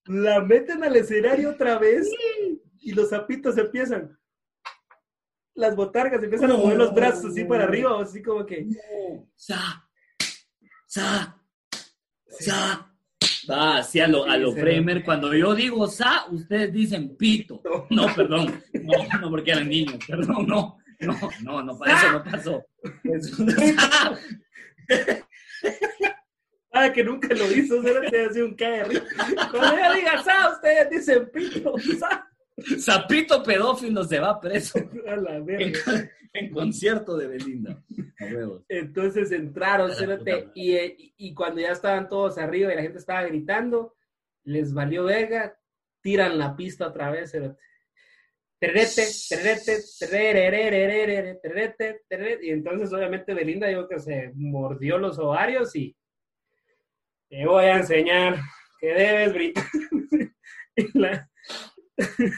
La meten al escenario otra vez y los zapitos empiezan. Las botargas empiezan a mover los brazos así para arriba, así como que. Sa, sa. Va así a lo, a lo Sí, sí. Fremer. Cuando yo digo sa, ustedes dicen pito. No, perdón. No, no, porque eran niños. Perdón, no. No, no, no, para eso no pasó. Eso- sa. Ah, que nunca lo hizo, solo te hace un caer. Cuando ella diga sa, ustedes dicen pito, sa. Sapito pedófilo se va preso A la en, verga. en concierto de Belinda. Entonces entraron, y, eh, y- y cuando ya estaban todos arriba y la gente estaba gritando, les valió verga, tiran la pista otra vez, cerote. Tererete, tererete, terererererere, tererete, tererete. Y entonces obviamente Belinda dijo que se mordió los ovarios y te voy a enseñar que debes gritar. Y la-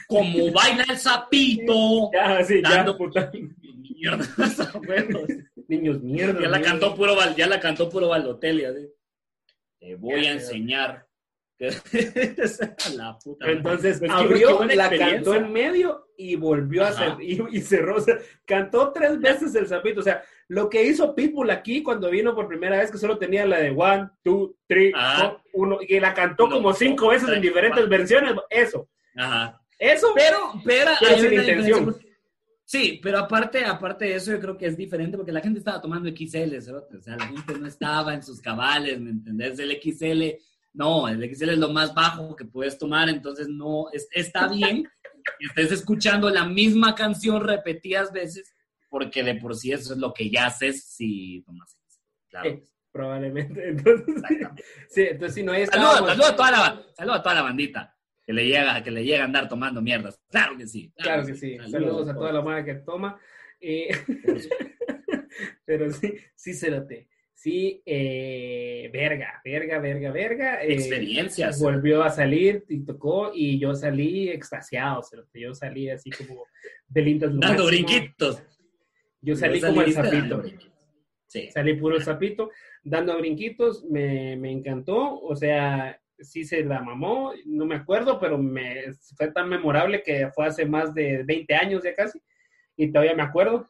Como baila el sapito. ya, sí, ya, Dando- puta. Mierda, a. Niños mierda. Ya la mierda. cantó puro, ya la cantó puro Balotelli, así. Te voy Ya, a enseñar. la puta. Entonces Pues abrió, la cantó en medio y volvió a Ajá. hacer, y, y cerró, o sea, cantó tres veces el sapito, o sea, lo que hizo Pitbull aquí cuando vino por primera vez, que solo tenía la de one, two, three, Ajá. four, uno, y la cantó como cinco veces en diferentes versiones, eso, Ajá. eso, Pero, pero, hay una intención. porque- Sí, pero aparte, aparte de eso, yo creo que es diferente porque la gente estaba tomando XL, o sea, la gente no estaba en sus cabales, ¿me entendés? El XL, no, el XL es lo más bajo que puedes tomar, entonces no, es- está bien que estés escuchando la misma canción repetidas veces, porque de por sí eso es lo que ya haces si tomas. Claro. Eh, probablemente, entonces, sí, entonces si no hay Saludos, a toda la, saludos a toda la bandita que le llega, que le llega a andar tomando mierdas. Claro que sí. Claro que sí. Saludos a toda la madre que toma. Eh, pero sí, sí se noté. Sí, eh, verga, verga, verga, verga. eh, Experiencias. Volvió a salir y tocó y yo salí extasiado. cerote. Yo salí así como de lindas lo Dando brinquitos. Yo salí como el sapito. Sí. Salí puro sapito, dando brinquitos, me, me encantó, o sea, sí se la mamó, no me acuerdo, pero me, fue tan memorable que fue hace más de 20 años ya casi, y todavía me acuerdo,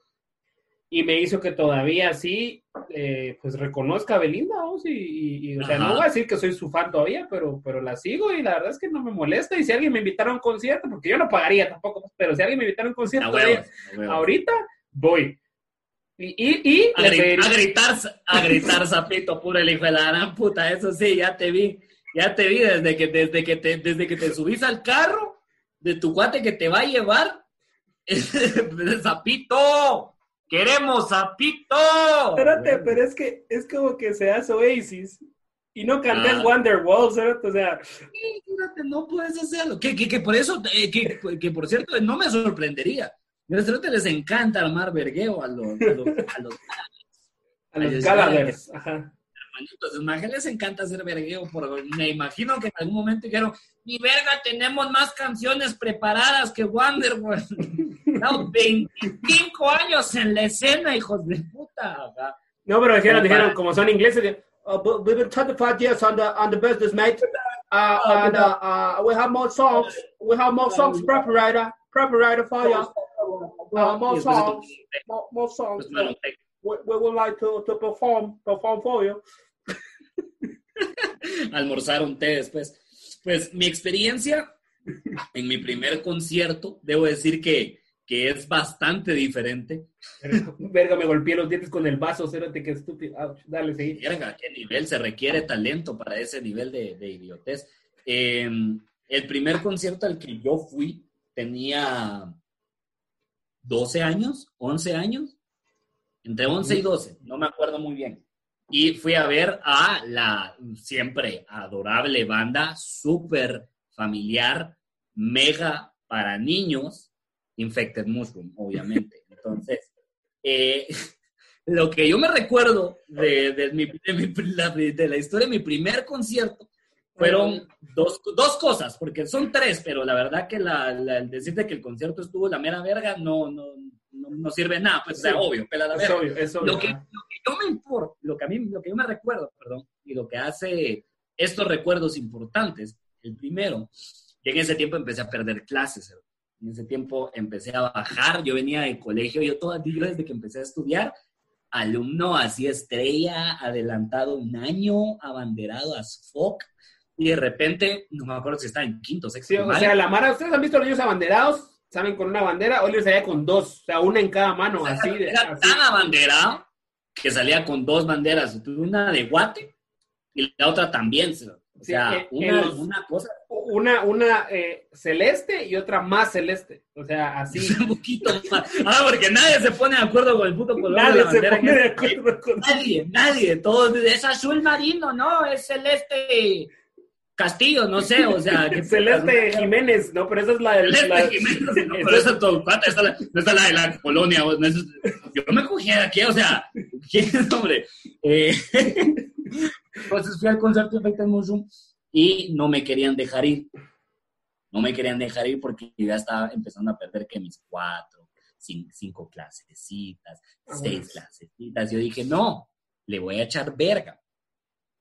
y me hizo que todavía sí, eh, pues reconozca a Belinda, vos, y, y- y, o sea, no voy a decir que soy su fan todavía, pero, pero la sigo, y la verdad es que no me molesta, y si alguien me invitara a un concierto, porque yo no pagaría tampoco, pero si alguien me invitara a un concierto, ahorita voy. Y, y, y A, le gri- pediría- a gritar, a gritar, sapito puro el hijo de la gran puta. Eso sí, ya te vi. Ya te vi desde que, desde que, te, desde que te subís al carro de tu cuate que te va a llevar. ¡Sapito! ¡Queremos sapito! Espérate, pero es que es como que se hace Oasis y no cantes Ah. Wonderwall. O sea, Sí, fíjate, no puedes hacerlo. Que, que, que por eso, eh, que, que por cierto, no me sorprendería. A los les encanta armar vergueo a los, a los, a los a los Gallaghers, ajá. Hermanitos. Más que les encanta hacer vergueo. Por, me imagino que en algún momento dijeron, mi verga, tenemos más canciones preparadas que Wonderwall. No, 25 años en la escena, hijos de puta. Ajá. No, pero dijeron, dijeron, como son ingleses, "Uh, we've been 25 years on the, on the business, mate. Uh, Ah, and uh, uh, we have more songs. We have more songs preparator, preparator for you. Uh, more después songs, more, more songs. pues, We, we would like to, to perform, perform for you. almorzar un té después. Pues mi experiencia en mi primer concierto, debo decir que que es bastante diferente. Verga, me golpeé los dientes con el vaso, cérate, qué estúpido. Ah, dale, sí. Verga, qué nivel, se requiere talento para ese nivel de, de idiotez. Eh, el primer concierto al que yo fui tenía 12 años, 11 años, entre 11 y 12, no me acuerdo muy bien. Y fui a ver a la siempre adorable banda, súper familiar, mega para niños, Infected Mushroom, obviamente. Entonces, eh, lo que yo me recuerdo de, de, mi, de, la, historia de mi primer concierto fueron dos, dos, cosas, porque son tres, pero la verdad que la, el decirte que el concierto estuvo la mera verga no, no, no, sirve nada, pues es obvio, pela la verga. lo, que, lo que yo me importa, lo que a mí, lo que yo me recuerdo, perdón, y lo que hace estos recuerdos importantes, el primero, que en ese tiempo empecé a perder clases, en ese tiempo empecé a bajar, yo venía de colegio, yo todo, yo desde que empecé a estudiar, alumno así estrella, adelantado un año, abanderado a SFOC, y de repente, no me acuerdo si está en quinto, sexto. Sí, o sea, la Mara, ¿ustedes han visto los niños abanderados? ¿Saben? Con una bandera, Oliver salía con dos, o sea, una en cada mano, así. De, era tan abanderado que salía con dos banderas, una de guate y la otra también. O sea, eh, una, una, cosa. Una, una eh, celeste y otra más celeste. O sea, así. Un poquito más. Ah, porque nadie se pone de acuerdo con el puto color nadie de la bandera. Se pone de acuerdo con... Nadie, nadie. Todos, es azul marino, no, es celeste Castillo, no sé, o sea. Celeste Jiménez, no, pero esa es la de Celeste Jiménez, no, pero esa es tu pata, la, no está la de la colonia. No es, yo me cogí aquí, o sea, ¿quién es, hombre? Eh, entonces fui al concierto de Fate Mushroom y no me querían dejar ir. No me querían dejar ir porque ya estaba empezando a perder que mis cuatro, cinco, cinco clasecitas, seis clasecitas. Yo dije, no, le voy a echar verga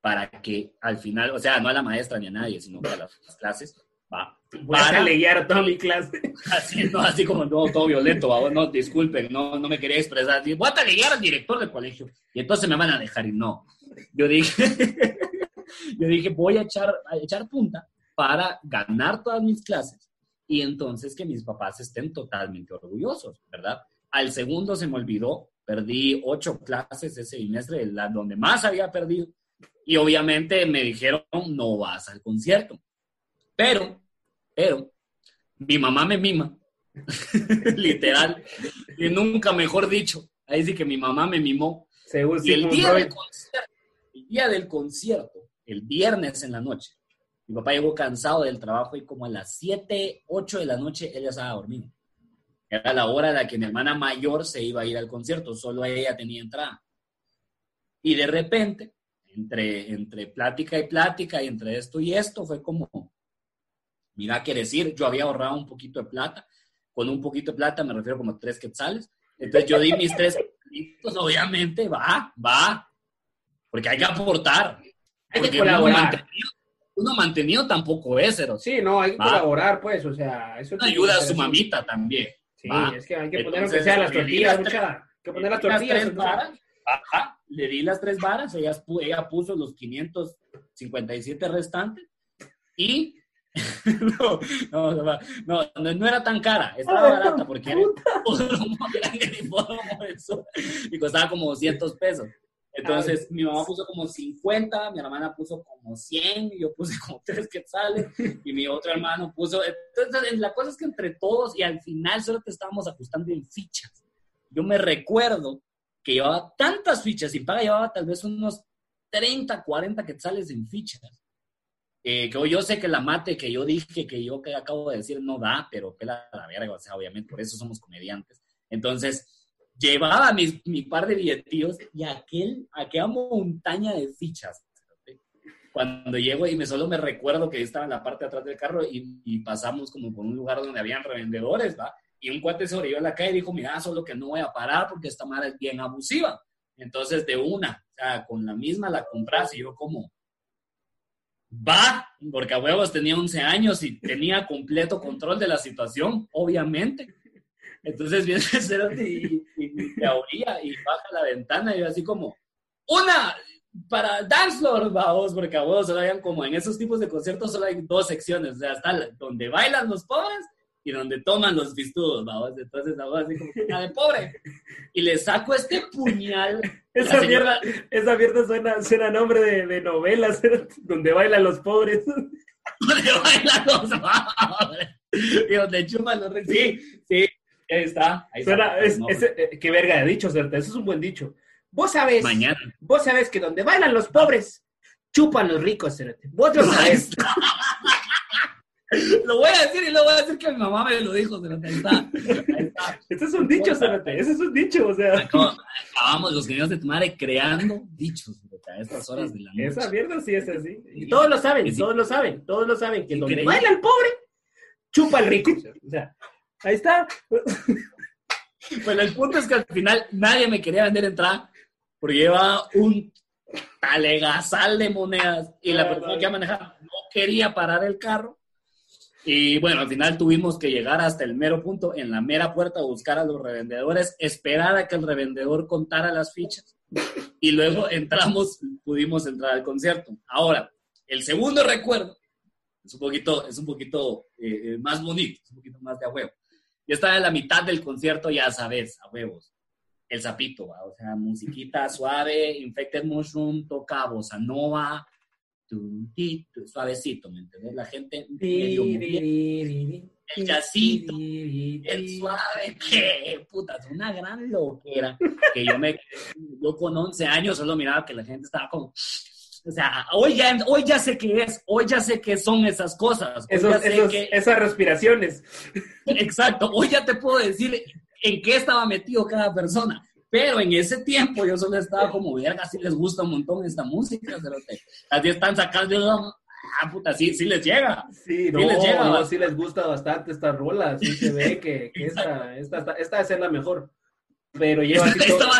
para que al final, o sea, no a la maestra ni a nadie, sino a las, clases, va. Voy para, a leer toda mi clase. Así, no, así como todo violento, ¿va? no, disculpen, no, no me quería expresar. Voy a leer al director del colegio y entonces me van a dejar y no. Yo dije, yo dije, voy a echar, a echar punta para ganar todas mis clases y entonces que mis papás estén totalmente orgullosos, ¿verdad? Al segundo se me olvidó, perdí ocho clases ese semestre, la donde más había perdido y obviamente me dijeron, no vas al concierto. Pero, pero, mi mamá me mima, literal, y nunca mejor dicho, ahí sí que mi mamá me mimó. y el día, del concierto, el día del concierto, el viernes en la noche, mi papá llegó cansado del trabajo y como a las 7, 8 de la noche ella estaba dormido. Era la hora de la que mi hermana mayor se iba a ir al concierto, solo ella tenía entrada. Y de repente, entre, entre plática y plática y entre esto y esto, fue como, mira, qué decir, yo había ahorrado un poquito de plata, con un poquito de plata me refiero como tres quetzales, entonces yo di mis tres pues obviamente va, va, porque hay que aportar. Hay que colaborar. Uno mantenido, tampoco es, pero Sí, no, hay que colaborar, pues, o sea, eso ayuda a su mamita también. Sí, es que hay que poner aunque sea las tortillas, mucha, hay que poner las tortillas. Ajá, le di las tres varas, ella, ella puso los 557 restantes y no, no, no, no, era tan cara, estaba barata porque era y costaba como 200 pesos. Entonces, mi mamá puso como 50, mi hermana puso como 100, y yo puse como 3 quetzales, y mi otro hermano puso... Entonces, la cosa es que entre todos, y al final solo te estábamos ajustando en fichas. Yo me recuerdo que llevaba tantas fichas y paga llevaba tal vez unos 30, 40 quetzales en fichas. Eh, que yo sé que la mate que yo dije, que yo que acabo de decir, no da, pero que la, verga, o sea, obviamente, por eso somos comediantes. Entonces, llevaba mis, mi par de billetillos y aquel, aquella montaña de fichas. Cuando llego y me solo me recuerdo que estaba en la parte atrás del carro y, y pasamos como por un lugar donde habían revendedores, ¿va? Y un cuate se orilló a la calle y dijo, mira, solo que no voy a parar porque esta madre es bien abusiva. Entonces, de una, con la misma la compras y yo como, va, porque a huevos tenía 11 años y tenía completo control de la situación, obviamente. Entonces viene el cerote y, me orilla y baja la ventana y yo así como, una para dance floor, vamos, porque a huevos solo hayan como en esos tipos de conciertos solo hay dos secciones, o sea, está donde bailan los pobres y donde toman los pistudos, vamos. Entonces hago así como de pobre. Y le saco este puñal. Esa señora- mierda, esa mierda suena, suena a nombre de, de novelas donde bailan los pobres. donde bailan los pobres. Y donde chupan los ricos. Sí, sí, ahí está. Ahí Suena, está. es, No, ese- eh, qué verga de dicho, Certa. Eso es un buen dicho. Vos sabés, Mañana. vos sabés que donde bailan los pobres, chupan los ricos, Certa. Vos lo sabés. Lo voy a decir y luego voy a decir que mi mamá me lo dijo. pero Ahí está. Ahí está. Ese es un dicho, Certa. Ese es un dicho, o sea. Acabamos los genios de tu madre creando dichos a estas horas de la noche. Esa mierda sí es así. Y todos lo saben, Sí. todos lo saben, todos lo saben, que donde baila el pobre, chupa el rico. O sea, ahí está. Bueno, el punto es que al final nadie me quería vender entrada porque llevaba un talegazal de monedas y la Ah, persona que iba a manejar no quería parar el carro. Y bueno, al final tuvimos que llegar hasta el mero punto, en la mera puerta, buscar a los revendedores, esperar a que el revendedor contara las fichas y luego entramos, pudimos entrar al concierto. Ahora, el segundo recuerdo es un poquito, es un poquito eh, eh, más bonito, es un poquito más de a huevo. Yo estaba en la mitad del concierto, ya sabes, a huevos. El sapito, ¿va? o sea, musiquita suave, Infected Mushroom, toca bossa nova, tum, ti, tu, suavecito, ¿me entiendes? La gente medio el jazzito, el suave, que puta, es una gran loquera. Que yo me, yo con 11 años solo miraba que la gente estaba como, o sea, hoy ya, hoy ya sé qué es, hoy ya sé qué son esas cosas. Esos, esos- que- esas respiraciones. Exacto, hoy ya te puedo decir en qué estaba metido cada persona. Pero en ese tiempo yo solo estaba como, verga, si les gusta un montón esta música, cerote. Así están sacando, ah, puta, sí, sí les llega. Sí, no, les llega, no, sí les gusta bastante esta rola. Sí se ve que, que esta, esta, esta, ser la mejor. Pero lleva así todo,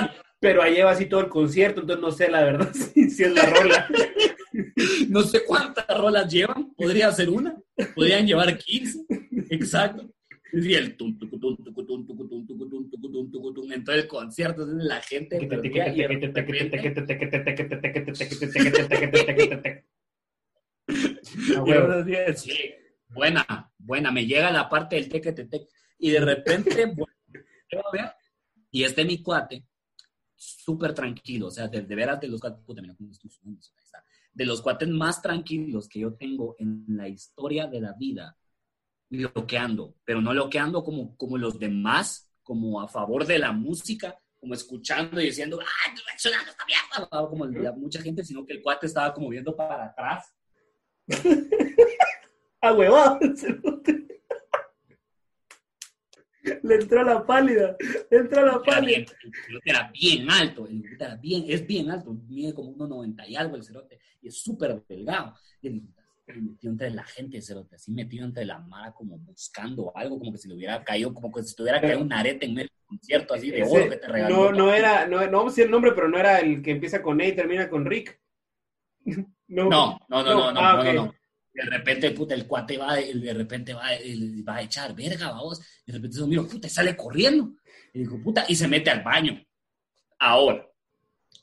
pero lleva así todo el concierto, entonces no sé la verdad si, si es la rola. no sé cuántas rolas llevan, podría ser una, podrían llevar 15, exacto. Y el tum, tucu, tum, tucu, tum, tucu, tum, tucu, tum, tucu, tum, tucu, tum, en todo el concierto, entonces la gente sí, buena, buena, me llega la parte del teque, te, te, y de repente, y este mi cuate, súper tranquilo, o sea, de, de veras de los cuates, de los cuates más tranquilos que yo tengo en la historia de la vida, loqueando, pero no loqueando como, como los demás, como a favor de la música, como escuchando y diciendo, ¡ah, reaccionando esta mierda! Como la, mucha gente, sino que el cuate estaba como viendo para atrás A huevado. Le entró la pálida. Le entró la pálida. el cerote era bien alto, el era bien, es bien alto, mide como 1,90 y algo el cerote, y es súper delgado. Y el metido entre la gente, cerote, así metido entre la mara, como buscando algo, como que si le hubiera caído, como que si tuviera caído un arete en medio del concierto, así de oro que te regaló. no, no era, no, no vamos a decir el nombre, pero no era el que empieza con E y termina con Rick. No, No, no, no, no, no, Ah, no, ok. no, no. De repente, puta, el cuate va, de repente va, va a echar verga, vamos. De repente se mira, puta, sale corriendo. Y dijo, puta, y se mete al baño. Ahora,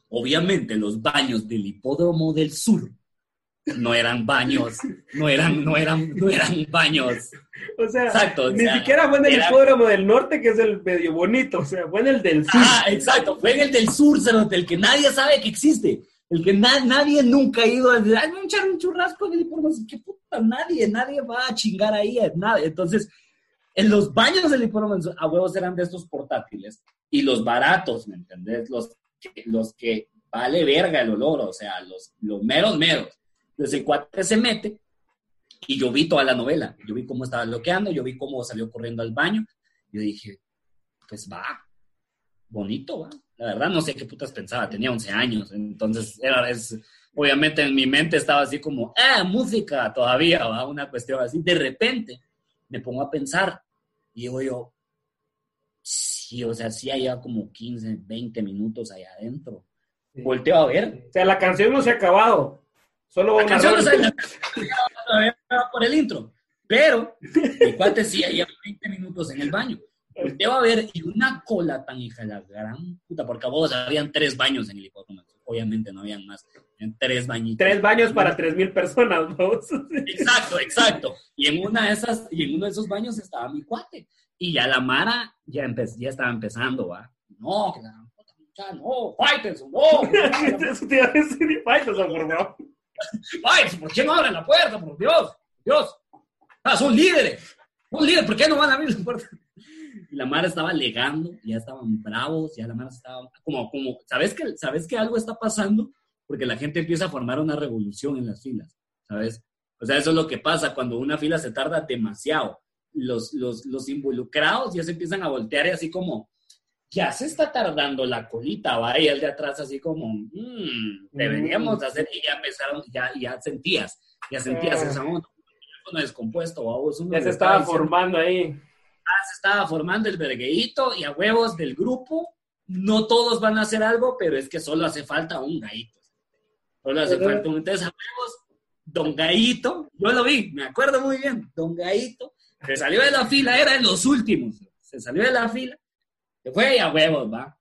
obviamente los baños del hipódromo del sur no eran baños, no eran, no eran, no eran baños. O sea, Exacto. o ni sea, siquiera fue en el era- hipódromo del norte, que es el medio bonito. O sea, fue en el del sur. Ah, exacto, fue en el del sur, el que nadie sabe que existe. El que na- nadie nunca ha ido a decir, ay, me echar un churrasco en el hipódromo. ¿Qué puta? Nadie, nadie va a chingar ahí, nada. Entonces, en los baños del hipódromo, a huevos eran de estos portátiles. Y los baratos, ¿me entendés? Los que, los que vale verga el olor, o sea, los, los meros meros. Entonces el cuate se mete y yo vi toda la novela. Yo vi cómo estaba bloqueando, yo vi cómo salió corriendo al baño. Yo dije, pues va, bonito, va. La verdad no sé qué putas pensaba, tenía 11 años, entonces era, es, obviamente en mi mente estaba así como, ah, música todavía, va, una cuestión así. De repente me pongo a pensar y digo yo, sí, o sea, sí había como 15, 20 minutos allá adentro. Volteo a ver. O sea, la canción no se ha acabado. Solo va La canción no sale por el intro, pero el cuate sí había 20 minutos en el baño. Volteo a ver y una cola tan hija de la gran puta, porque a vos habían tres baños en el hipódromo. Obviamente no habían más. En tres bañitos. Tres baños para tres mil personas, ¿no? Exacto, exacto. Y en una de esas, y en uno de esos baños estaba mi cuate. Y ya la Mara ya, ya estaba empezando, ¿va? No, que la puta no, Faitelson, no. Eso te iba a decir, Faitelson, por favor. Faitelson, ¿por qué no abren la puerta? Por Dios, Dios. Ah, son líderes. Son líderes, ¿por qué no van a abrir la puerta? Y la Mara estaba alegando, ya estaban bravos, ya la Mara estaba como, como, ¿sabes que, ¿sabes que algo está pasando? Porque la gente empieza a formar una revolución en las filas, ¿sabes? O sea, eso es lo que pasa cuando una fila se tarda demasiado. Los, los, los involucrados ya se empiezan a voltear y así como, ya se está tardando la colita, va, y el de atrás así como, mmm, deberíamos hacer, y ya empezaron, ya, ya sentías, ya sentías esa onda, un descompuesto, vos, ya se estaba formando ahí. Ah, se estaba formando el vergueíto y a huevos del grupo, no todos van a hacer algo, pero es que solo hace falta un gallito. Solo hace falta un, entonces a huevos, don Gallito, yo lo vi, me acuerdo muy bien, don Gallito, se salió de la fila, era de los últimos, se salió de la fila, se fue a huevos, va.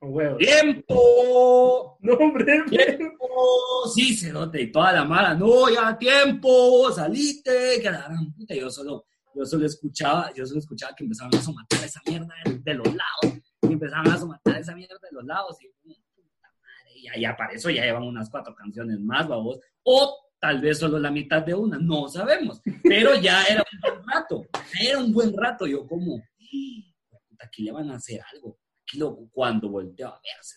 Huevos. ¡Tiempo! No, hombre. ¡Tiempo! Sí, se nota y toda la mala. No, ya, tiempo, salite, que la gran puta. Yo solo, yo solo escuchaba, yo solo escuchaba que empezaban a somatar esa mierda de, los lados. Y empezaban a somatar esa mierda de los lados. Y, puta madre, y ya para eso ya llevan unas cuatro canciones más, babos. O tal vez solo la mitad de una, no sabemos. Pero ya era un buen rato. Era un buen rato. Yo como aquí le van a hacer algo. Aquí lo, cuando volteó a verse,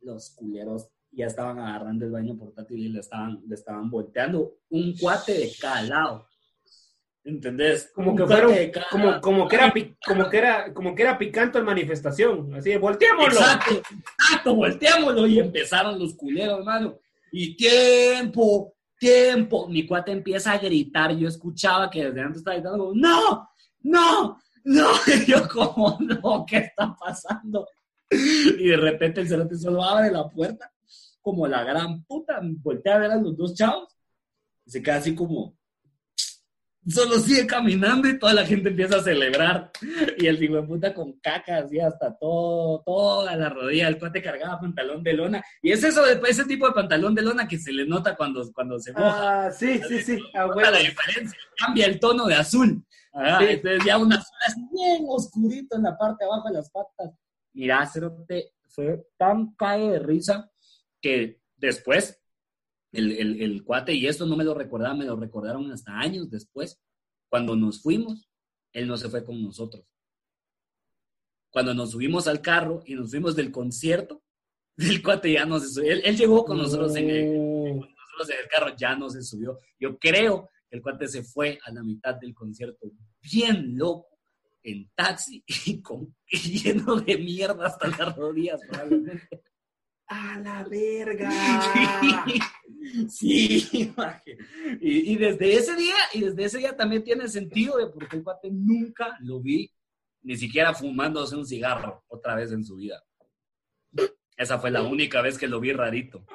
los culeros ya estaban agarrando el baño portátil y le estaban, le estaban volteando un cuate de cada lado. ¿Entendés? Como que fueron, como, como, que era, como, que era, como que era picante en manifestación. Así, volteémoslo. Exacto, exacto, volteémoslo. Y empezaron los culeros, hermano. Y tiempo, tiempo. Mi cuate empieza a gritar. Yo escuchaba que desde antes estaba gritando, no, no, no, yo como, no, ¿qué está pasando? Y de repente el cerote solo abre la puerta, como la gran puta, voltea a ver a los dos chavos, y se queda así como, solo sigue caminando y toda la gente empieza a celebrar. Y el hijo de puta con caca, así hasta todo, toda la rodilla. El cuate cargaba pantalón de lona. Y es eso, ese tipo de pantalón de lona que se le nota cuando, cuando se moja. Ah, sí, sí, sí. la diferencia. Cambia el tono de azul. Entonces ya unas horas bien oscurito en la parte abajo de las patas. Mira, Cerote fue tan cae de risa que después el, el, el, cuate, y esto no me lo recordaba, me lo recordaron hasta años después, cuando nos fuimos, él no se fue con nosotros. Cuando nos subimos al carro y nos fuimos del concierto, el cuate ya no se subió. Él, llegó con nosotros, en el, con nosotros en el carro, ya no se subió. Yo creo el cuate se fue a la mitad del concierto bien loco en taxi y, con, lleno de mierda hasta las rodillas probablemente. ¡A la verga! Sí, y, y, desde ese día, y desde ese día también tiene sentido de porque el cuate nunca lo vi, ni siquiera fumándose un cigarro otra vez en su vida. Esa fue la única vez que lo vi rarito.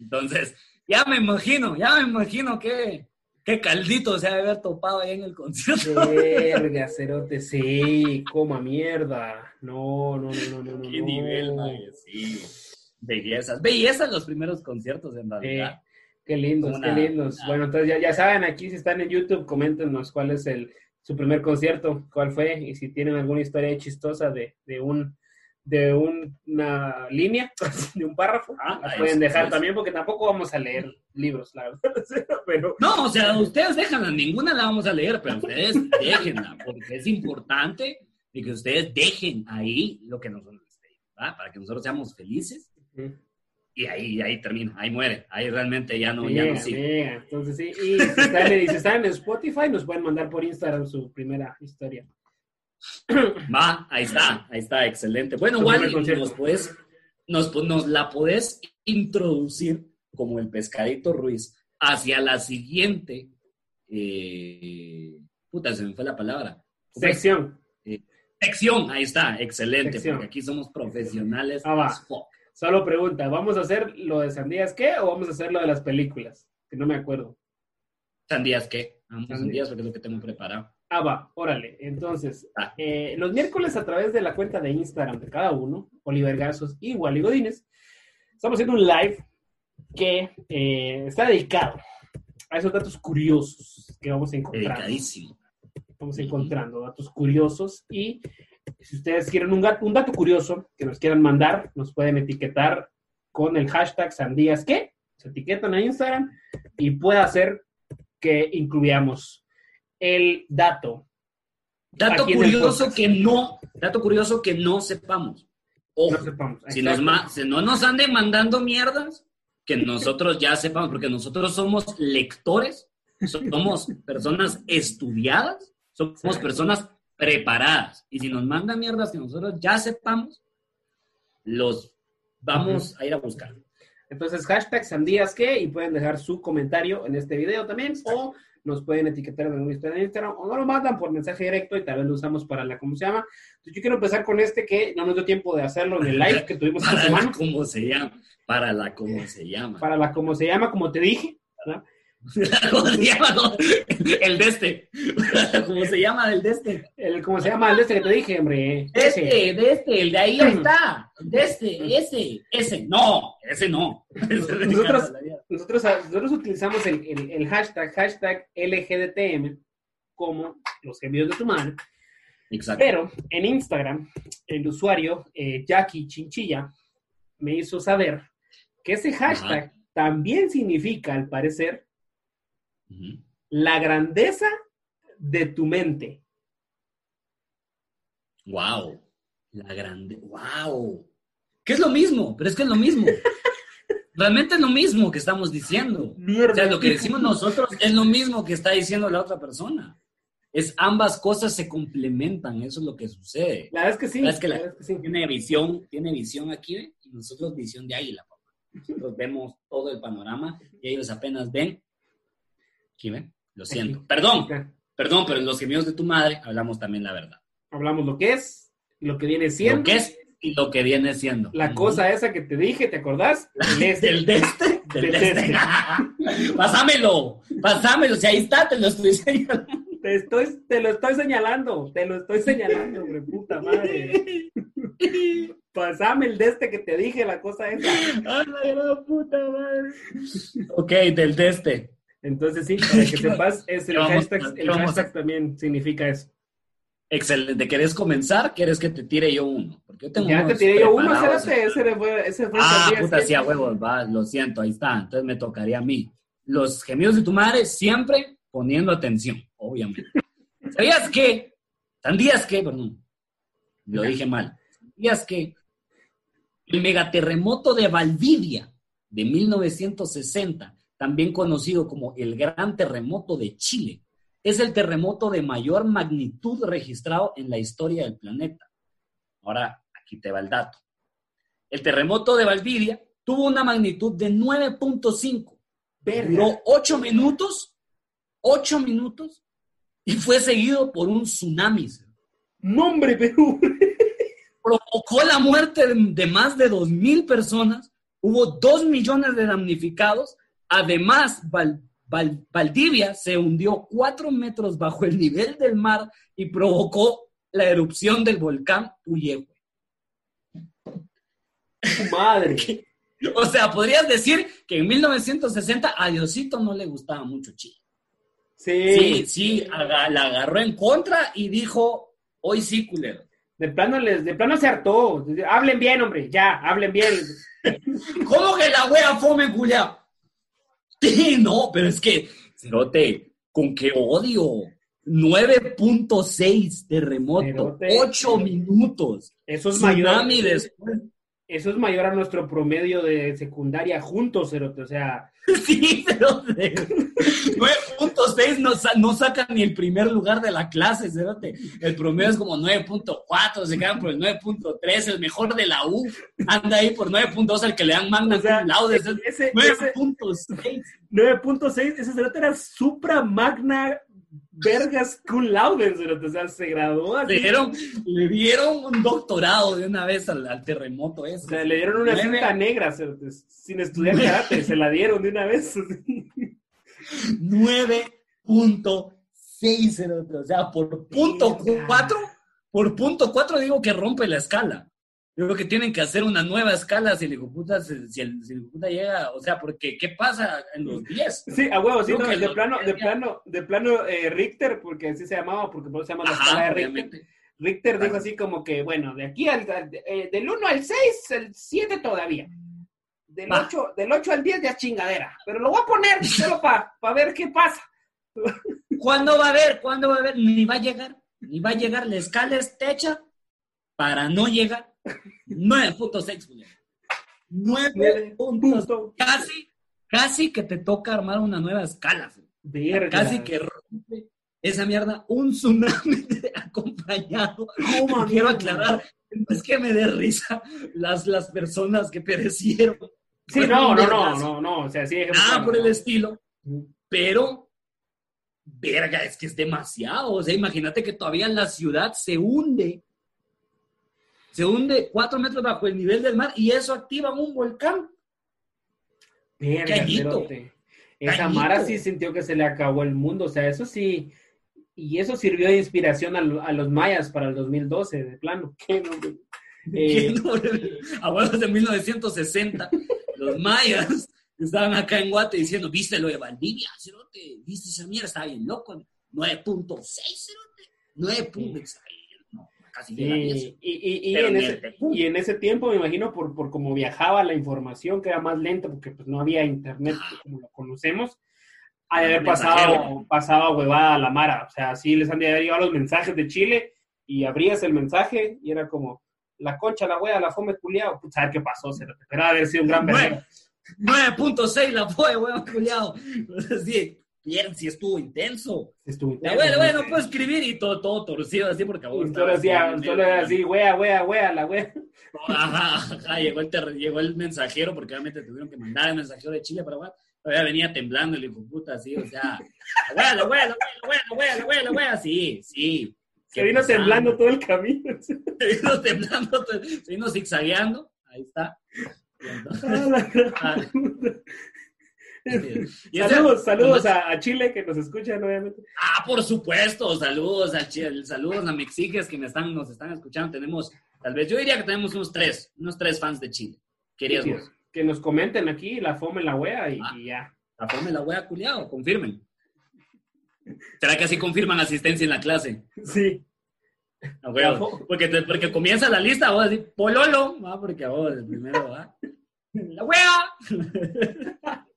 Entonces, ya me imagino, ya me imagino que, Qué caldito se ha de haber topado ahí en el concierto. Verga, cerote, sí, coma mierda. No, no, no, no, no. Qué nivel, madre, sí. Bellezas, bellezas los primeros conciertos en realidad. qué lindos, qué lindos. Bueno, entonces ya, ya saben, aquí si están en YouTube, coméntenos cuál es el, su primer concierto, cuál fue, y si tienen alguna historia chistosa de, de un de una línea, de un párrafo, ah, la pueden dejar también porque tampoco vamos a leer libros, la verdad. Pero... No, o sea, ustedes déjenla, ninguna la vamos a leer, pero ustedes déjenla, porque es importante y que ustedes dejen ahí lo que nosotros ¿verdad? Para que nosotros seamos felices. Y ahí, ahí termina, ahí muere, ahí realmente ya no, ya no sigue. Entonces sí, y si están, si están en Spotify, nos pueden mandar por Instagram su primera historia. Va, ahí está, ahí está, excelente. Bueno, Wally, nos, puedes, nos, nos la podés introducir como el pescadito Ruiz hacia la siguiente. Eh, puta, se me fue la palabra. Sección. Eh, sección, ahí está, excelente, porque aquí somos profesionales. Ah, va. Solo pregunta, ¿vamos a hacer lo de Sandías qué o vamos a hacer lo de las películas? Que no me acuerdo. ¿Sandías qué? Vamos a Sandías porque es lo que tengo preparado. Ah, va, órale. Entonces, Ah. eh, los miércoles a través de la cuenta de Instagram de cada uno, Oliver Garzos y Wally Godínez, estamos haciendo un live que eh, está dedicado a esos datos curiosos que vamos a encontrar. Dedicadísimo. Estamos encontrando datos curiosos y si ustedes quieren un, gato- un dato curioso que nos quieran mandar, nos pueden etiquetar con el hashtag sandías que se etiquetan a Instagram y puede hacer que incluyamos el dato. Dato curioso que no, dato curioso que no sepamos. Ojo, No sepamos. si, nos si no nos anden mandando mierdas, que nosotros ya sepamos, porque nosotros somos lectores, somos personas estudiadas, somos personas preparadas. Y si nos mandan mierdas que nosotros ya sepamos, los vamos a ir a buscar. Entonces, hashtag sandías que y pueden dejar su comentario en este video también o nos pueden etiquetar en historia en Instagram o no lo mandan por mensaje directo y tal vez lo usamos para la, ¿cómo se llama? Entonces, yo quiero empezar con este que no nos dio tiempo de hacerlo en el live que tuvimos esta Para la, semana. ¿cómo se llama? Para la, ¿cómo se llama? Para la, ¿cómo se llama? Como te dije, ¿verdad? ¿Cómo se llama? no? El de este. ¿Cómo se llama el de este? El, ¿Cómo se llama? El de este que te dije, hombre. Este, de este, el de ahí ahí está. De este, ese, ese. No, ese no. Nosotros-. Nosotros, nosotros utilizamos el, el- el hashtag, hashtag LGDTM como los gemidos de tu madre. Exacto. Pero en Instagram, el usuario eh, Jackie Chinchilla me hizo saber que ese hashtag también significa, al parecer, La grandeza de tu mente. Wow. La grande. Wow. Que es lo mismo, pero es que es lo mismo. Realmente es lo mismo que estamos diciendo. O sea, lo que decimos nosotros es lo mismo que está diciendo la otra persona. Es ambas cosas se complementan, eso es lo que sucede. La verdad es que sí. La verdad es que la- verdad es que sí. Tiene visión, tiene visión aquí, y nosotros visión de águila, papá. Nosotros vemos todo el panorama y ellos apenas ven. ¿Ve? Lo siento. Perdón, perdón, pero en los gemidos de tu madre hablamos también la verdad. Hablamos lo que es, lo que viene siendo. Lo que es y lo que viene siendo. La cosa esa que te dije, ¿te acordás? El este. Del de este. Del Del de de este. Pásamelo. Pásamelo. Si ahí está, te lo estoy diciendo. Te, estoy, te lo estoy señalando, te lo estoy señalando, hombre, puta madre. Pasame el de este que te dije, la cosa esa. Ay, la gran puta madre. Ok, del de este. Entonces sí, para que sepas, es el ¿Qué vamos- hashtag, el hashtag también significa eso. Excelente. ¿Querés comenzar? ¿Quieres que te tire yo uno? Porque yo tengo Ya te tiré yo uno, ese fue, ese fue Ah, puta, sí, a huevos, va, lo siento, ahí está. Entonces me tocaría a mí. Los gemidos de tu madre siempre poniendo atención, obviamente. ¿Sabías que? ¿Sabías que? Perdón, lo dije mal. ¿Sabías que el megaterremoto de Valdivia de 1960, también conocido como el Gran Terremoto de Chile, es el terremoto de mayor magnitud registrado en la historia del planeta? Ahora, aquí te va el dato. El terremoto de Valdivia tuvo una magnitud de 9.5. Verga. Duró 8 minutos, 8 minutos, y fue seguido por un tsunami. Nombre, Perú. Provocó la muerte de, de más de 2.000 personas, hubo 2 millones de damnificados, además Val- Val- Valdivia se hundió 4 metros bajo el nivel del mar y provocó la erupción del volcán Puyehue. Madre. O sea, podrías decir que en 1960 a Diosito no le gustaba mucho Chile. Sí, Sí. sí, aga- la agarró en contra y dijo, hoy sí, culero. De plano, les, de plano se hartó. Hablen bien, hombre, ya, hablen bien. ¿Cómo que la wea fome, culia? Sí, no, pero es que, Cerote, con qué odio. 9.6 terremoto, Cerote. 8 minutos. Eso es mayor. Después. Eso es mayor a nuestro promedio de secundaria juntos, Cerote. O sea, Sí, pero de 9.6 no, no sacan ni el primer lugar de la clase. El promedio es como 9.4, se quedan por el 9.3, el mejor de la U anda ahí por 9.2, el que le dan magna o sea, cum laude, es ese, el ese, ese 9.6. 9.6, ese cerote era supra magna vergas cum laude. O sea, se graduó así. Le dieron, le dieron un doctorado de una vez al, al terremoto O ese. sea, le dieron una cinta negra, cerote, sin estudiar karate, se la dieron de una vez. 9.6. 6, o sea, por punto 4, por punto 4 digo que rompe la escala. Yo creo que tienen que hacer una nueva escala si el hijo puta, si el, si el puta llega, o sea, porque ¿qué pasa en los 10? Sí, a huevo, sí, no, que de, plano, de 10 ya- plano, de plano eh, Richter, porque así se llamaba, porque por eso se llama la escala de Richter. obviamente. Richter dijo así como que, bueno, de aquí al, al- eh, del 1 al 6, el 7 todavía. Del Va. 8, del 8 al 10 ya chingadera. Pero lo voy a poner solo para ver qué pasa. ¿Cuándo va a haber? ¿Cuándo va a haber? Ni va a llegar, ni va a llegar. La escala está hecha para no llegar. 9.6, Julián. 9 puntos. Punto. Casi, casi que te toca armar una nueva escala. Verga. Casi que rompe esa mierda un tsunami acompañado. ¿Cómo, Quiero aclarar, no es que me dé risa las, las personas que perecieron. Sí, no, no, no, no, no, o sea, sí. Nada por el estilo, pero, verga, es que es demasiado. O sea, imagínate que todavía la ciudad se hunde. Se hunde cuatro metros bajo el nivel del mar y eso activa un volcán. Verga, cerote. Esa Cañito. Mara sí sintió que se le acabó el mundo, o sea, eso sí. Y eso sirvió de inspiración a, lo- a los mayas para el 2012, de plano. Qué nombre. Que Eh, no, Abuelos de 1960, los mayas estaban acá en Guate diciendo, ¿viste lo de Valdivia, cerote? ¿Viste esa mierda? Estaba bien loco. 9.6, cerote. 9 puntos. No, casi 10. Y, en ese, y en ese tiempo, me imagino, por, por cómo viajaba la información, que era más lenta, porque pues, no había internet Ah. como lo conocemos, ha de haber pasado, pasado huevada a la Mara. O sea, sí les han de haber llegado los mensajes de Chile y abrías el mensaje y era como, la concha, la wea, la fome culiao. Pues, a ver qué pasó, ha de haber sido un gran Bueno. vergüenza. 9.6 la fue, weón, culiado. Sí, bien, sí estuvo intenso. Estuvo intenso, bueno, ¿no? bueno, no puedo escribir y todo, todo torcido así porque vos Y solo decía, solo era así, wea, wea, wea, la wea. Ajá, ajá, llegó el, ter- llegó el mensajero porque obviamente tuvieron que mandar el mensajero de Chile para Guate. Todavía venía temblando el hijo de puta, así, o sea, la wea, la wea, la wea, la wea, la wea, la wea, la wea, sí, sí. Se vino temblando todo el camino. Se vino temblando, se vino zigzagueando, ahí está. Y Ah, ese- saludos, saludos a, a Chile que nos escuchan, obviamente. Ah, por supuesto, saludos a Chi- saludos a Mexiques que me están, nos están escuchando. Tenemos, tal vez, yo diría que tenemos unos tres, unos tres fans de Chile. Querías vos. Que nos comenten aquí la fome la wea y, Ah. y ya. La forma la wea culiado, confirmen. ¿Será que así confirman asistencia en la clase? Sí. La fo- Porque, te- porque comienza la lista, vos decís, pololo, ¿va? porque vos el primero va. La wea.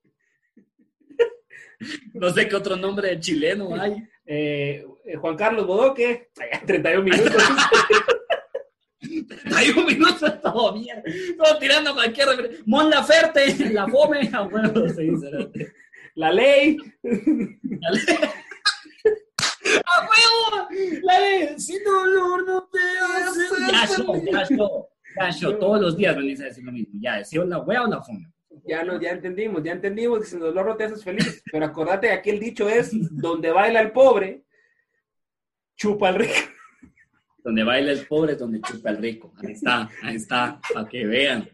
No sé qué otro nombre de chileno hay. Eh, eh, Juan Carlos Bodoque, Ay, 31 minutos. Hay un minuto todo bien. Todo tirando cualquier. Mon Laferte, la fome. A huevo, sí, será. la ley. La de sin dolor no te hace. Ya, show, ya, show. Ya, show. Todos los días venís a decir lo mismo. Ya, ¿sí o la wea o la fome? Ya, no, ya entendimos, ya entendimos que sin dolor no te haces feliz. Pero acordate que aquí el dicho es, donde baila el pobre, chupa el rico. Donde baila el pobre, donde chupa el rico. Ahí está, ahí está, para que vean.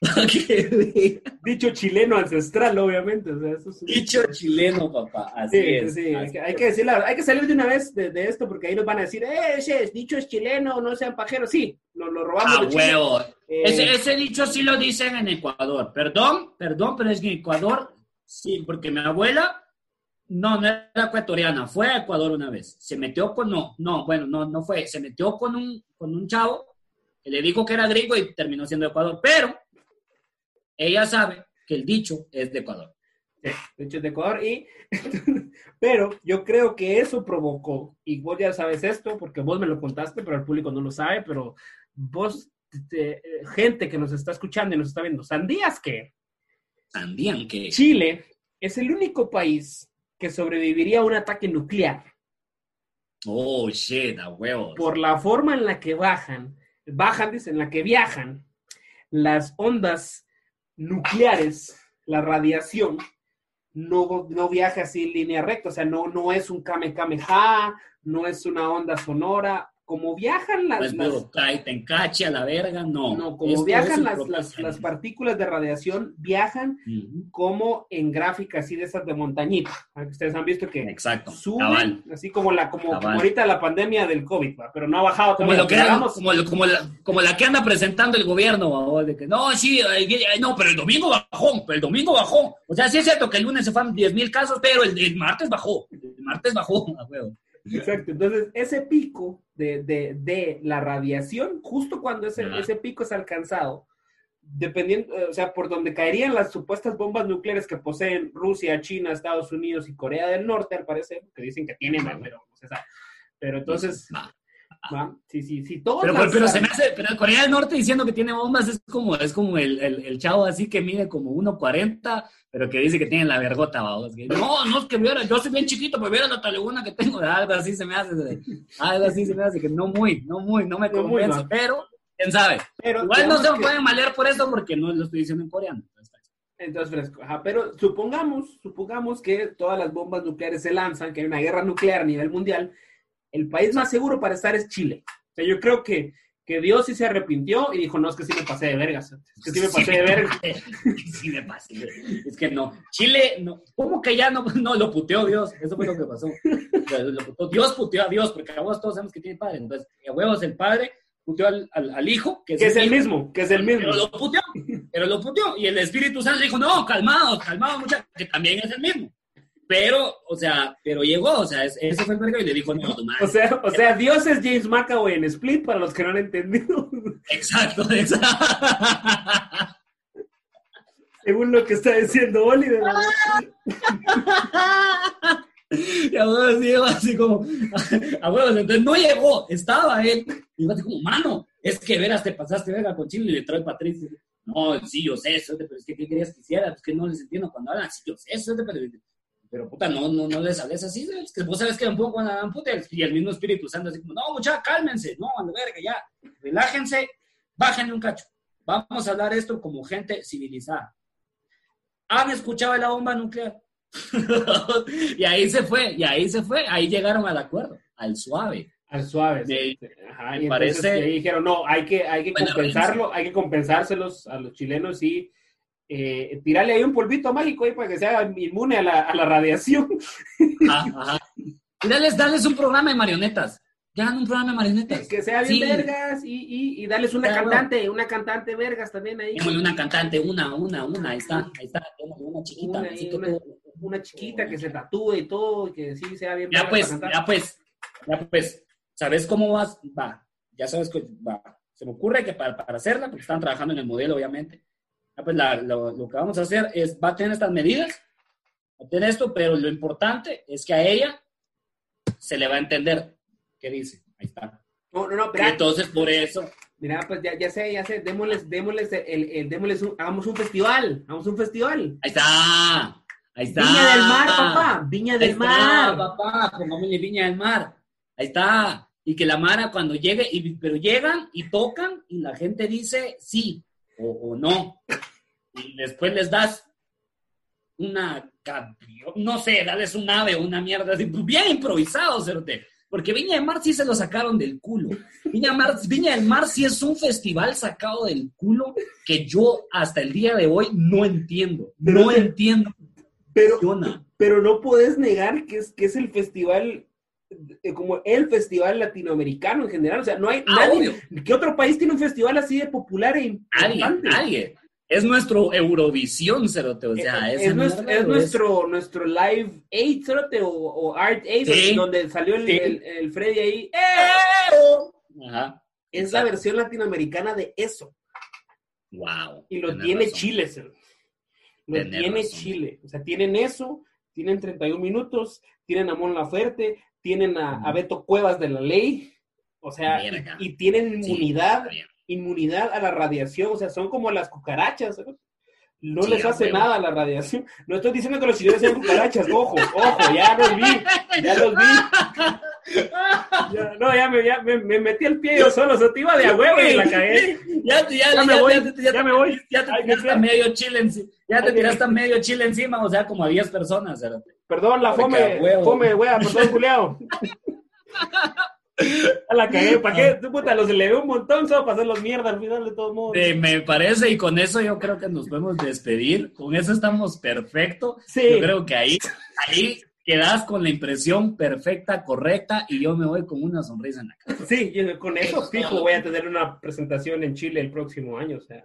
Dicho chileno ancestral, obviamente. O sea, eso es un- Dicho chileno, papá. Así Sí, es. sí, hay así que, hay es. que decir la- hay que salir de una vez de, de esto porque ahí nos van a decir, eh, ese dicho es chileno, no sean pajeros. Sí, lo, lo robamos A de Chile. huevo. Eh, Ese, ese dicho sí lo dicen en Ecuador. Perdón, perdón, pero es que en Ecuador, sí, porque mi abuela, no, no era ecuatoriana, fue a Ecuador una vez. Se metió con, no, no, bueno, no, no fue. Se metió con un, con un chavo que le dijo que era gringo y terminó siendo de Ecuador. Pero ella sabe que el dicho es de Ecuador. de hecho es de Ecuador, y pero yo creo que eso provocó, y vos ya sabes esto, porque vos me lo contaste, pero el público no lo sabe, pero vos, te- gente que nos está escuchando y nos está viendo, ¿sandías que Sandían que. Chile es el único país que sobreviviría a un ataque nuclear Oh, shit, a huevos. por la forma en la que bajan, bajan, dice, en la que viajan las ondas nucleares, la radiación, no, no viaja así en línea recta, o sea, no, no es un kame kameha, no es una onda sonora, como viajan las... Pues, pero cae, te a la verga, no. No, como Esto viajan las, las, las partículas de radiación, viajan como en gráficas así de esas de montañita. Ustedes han visto que Exacto, suben, cabal. así como la como, ahorita la pandemia del COVID, ¿va? pero no ha bajado Como lo que era- como, lo- como la, como la que anda presentando el gobierno, de que no, sí, no, pero el domingo bajó, pero el domingo bajó. O sea, sí es cierto que el lunes se fueron 10 mil casos, pero el, el martes bajó. El martes bajó. Exacto, entonces ese pico de, de, de la radiación, justo cuando ese, ese pico es alcanzado, dependiendo, eh, o sea, por donde caerían las supuestas bombas nucleares que poseen Rusia, China, Estados Unidos y Corea del Norte, al parecer, que dicen que tienen, pero. Pero entonces. ¿Va? sí, sí, sí, Pero, las- pero se me hace, pero Corea del Norte diciendo que tiene bombas es como, es como el, el, el chavo así que mide como 1.40, pero que dice que tiene la vergota. Que, no, no es que viera, yo soy bien chiquito, pero viera la taleguna que tengo, algo así se me hace, algo así se me hace, que no muy, no muy, no me No muy, convence, va. pero, quién sabe. pero Igual no se que- pueden malear por eso porque no lo estoy diciendo en coreano. Entonces, fresco. Ajá, pero supongamos, supongamos que todas las bombas nucleares se lanzan, que hay una guerra nuclear a nivel mundial. El país más seguro para estar es Chile. O sea, yo creo que, que Dios sí se arrepintió y dijo, no, es que sí me pasé de vergas. Es que sí me pasé de vergas. Sí me pasé. Es que no. Chile, no. ¿Cómo que ya no? No, lo puteó Dios. Eso fue lo que pasó. Lo puteó- Dios puteó a Dios, porque a vos todos sabemos que tiene padre. Entonces, a huevos el padre puteó al, al, al hijo, que es, Que es el mismo, que es el mismo. Pero lo puteó. Pero lo puteó. Y el Espíritu Santo dijo, no, calmado, calmado, muchachos, que también es el mismo. Pero, o sea, pero llegó, o sea, es- ese fue el verga y le dijo, no, tu madre. O sea, o sea, Dios es James McAvoy en Split, para los que no han entendido, Exacto, exacto. según lo que está diciendo Oliver. Y a huevos llegó así como, a huevos, entonces no llegó, estaba él, y yo así como, mano, es que veras, te pasaste verga con Chile y le trae Patricio. No, sí, yo sé eso, pero es que ¿qué querías que hiciera? Es que no les entiendo cuando hablan, sí, yo sé eso, pero, pero puta, no, no, no les hables así, es que vos sabes que un poco cuando hablan puta, y el mismo Espíritu Santo así como, no, muchachos, cálmense, no, a la verga, ya, relájense, bájenle un cacho. Vamos a hablar esto como gente civilizada. ¿Han escuchado de la bomba nuclear? y ahí se fue, y ahí se fue, ahí llegaron al acuerdo, al suave. Al suave. Sí. Ajá, y entonces parece- ahí dijeron, no, hay que, hay que compensarlo, hay que compensárselos a los chilenos y eh, tirarle ahí un polvito mágico ahí para que sea inmune a la, a la radiación. Ajá, ajá. Y dales, dales un programa de marionetas. Ya hagan un programa de marionetas. que sea bien Sí. vergas y, y, y darles una Claro. cantante, una cantante vergas también ahí. Una cantante, una, una, una, ahí está, ahí está, una chiquita. Una, que chiquita que se tatúe y todo, y que sí sea bien Ya pues, ya pues, ya pues, ¿sabes cómo vas? Va, ya sabes que va. Se me ocurre que para, para hacerla, porque están trabajando en el modelo, obviamente. Ya pues, la- lo, lo que vamos a hacer es, va a tener estas medidas, va a tener esto, pero lo importante es que a ella se le va a entender qué dice. Ahí está. No, no, no, pero entonces, por eso, mira, pues ya, ya sé, ya sé, démosles, démosles, el, el- démosles un, hagamos un festival, hagamos un festival. ahí está. Ahí está. Viña del Mar, papá, Viña Ahí del está, Mar. papá, pongámosle Viña del Mar. Ahí está. Y que la Mara cuando llegue, y, pero llegan y tocan y la gente dice sí o, o no. Y después les das una, no sé, dales un ave o una mierda así, pues, bien improvisado, cerote. Porque Viña del Mar sí se lo sacaron del culo. Viña, Mar- Viña del Mar sí es un festival sacado del culo que yo hasta el día de hoy no entiendo. No entiendo. Pero, pero no puedes negar que es, que es el festival, como el festival latinoamericano en general. O sea, no hay Ah, nadie. obvio. ¿Qué otro país tiene un festival así de popular e importante? nadie. Es nuestro Eurovisión, Cerote. O sea, es, esa nuestro, mierda es nuestro, nuestro Live Aid, cerote, o, o Art Aid, Sí. donde salió el, Sí. el, el Freddy ahí. ¡Eh! Ajá. Es la versión latinoamericana de eso. Wow. Y lo tiene razón. Chile, cerote. Lo tiene razón. Chile. O sea, tienen eso, tienen 31 minutos, tienen a Mon Laferte, tienen a, a. Beto Cuevas de la ley. O sea, y, y tienen Sí, inmunidad, bien. inmunidad a la radiación. O sea, son como las cucarachas. ¿sabes? No Sí, les hace huevo. nada la radiación. No estoy diciendo que los chilenos sean cucarachas, ojo, ojo, ya los vi, ya los vi. Ya- no, ya, me, ya me, me metí el pie yo solo, se te iba de a huevo y la cagué. Ya, ya, Ya me voy, ya, ya me voy. Ya te Ay, tiraste medio chile encima. Ya te tiraste medio chile encima, o sea, como a 10 personas, Cerote. Perdón, la fome, fome, wea, perdón, culiao. A la cagué, ¿para qué? Tu puta, los eleve un montón, solo para hacerlos mierda al final de todos modos. Eh, me parece, y con eso yo creo que nos podemos despedir. Con eso estamos perfecto. Sí. Yo creo que ahí, ahí quedas con la impresión perfecta, correcta, y yo me voy con una sonrisa en la cara. Sí, y con eso fijo voy a tener una presentación en Chile el próximo año, o sea.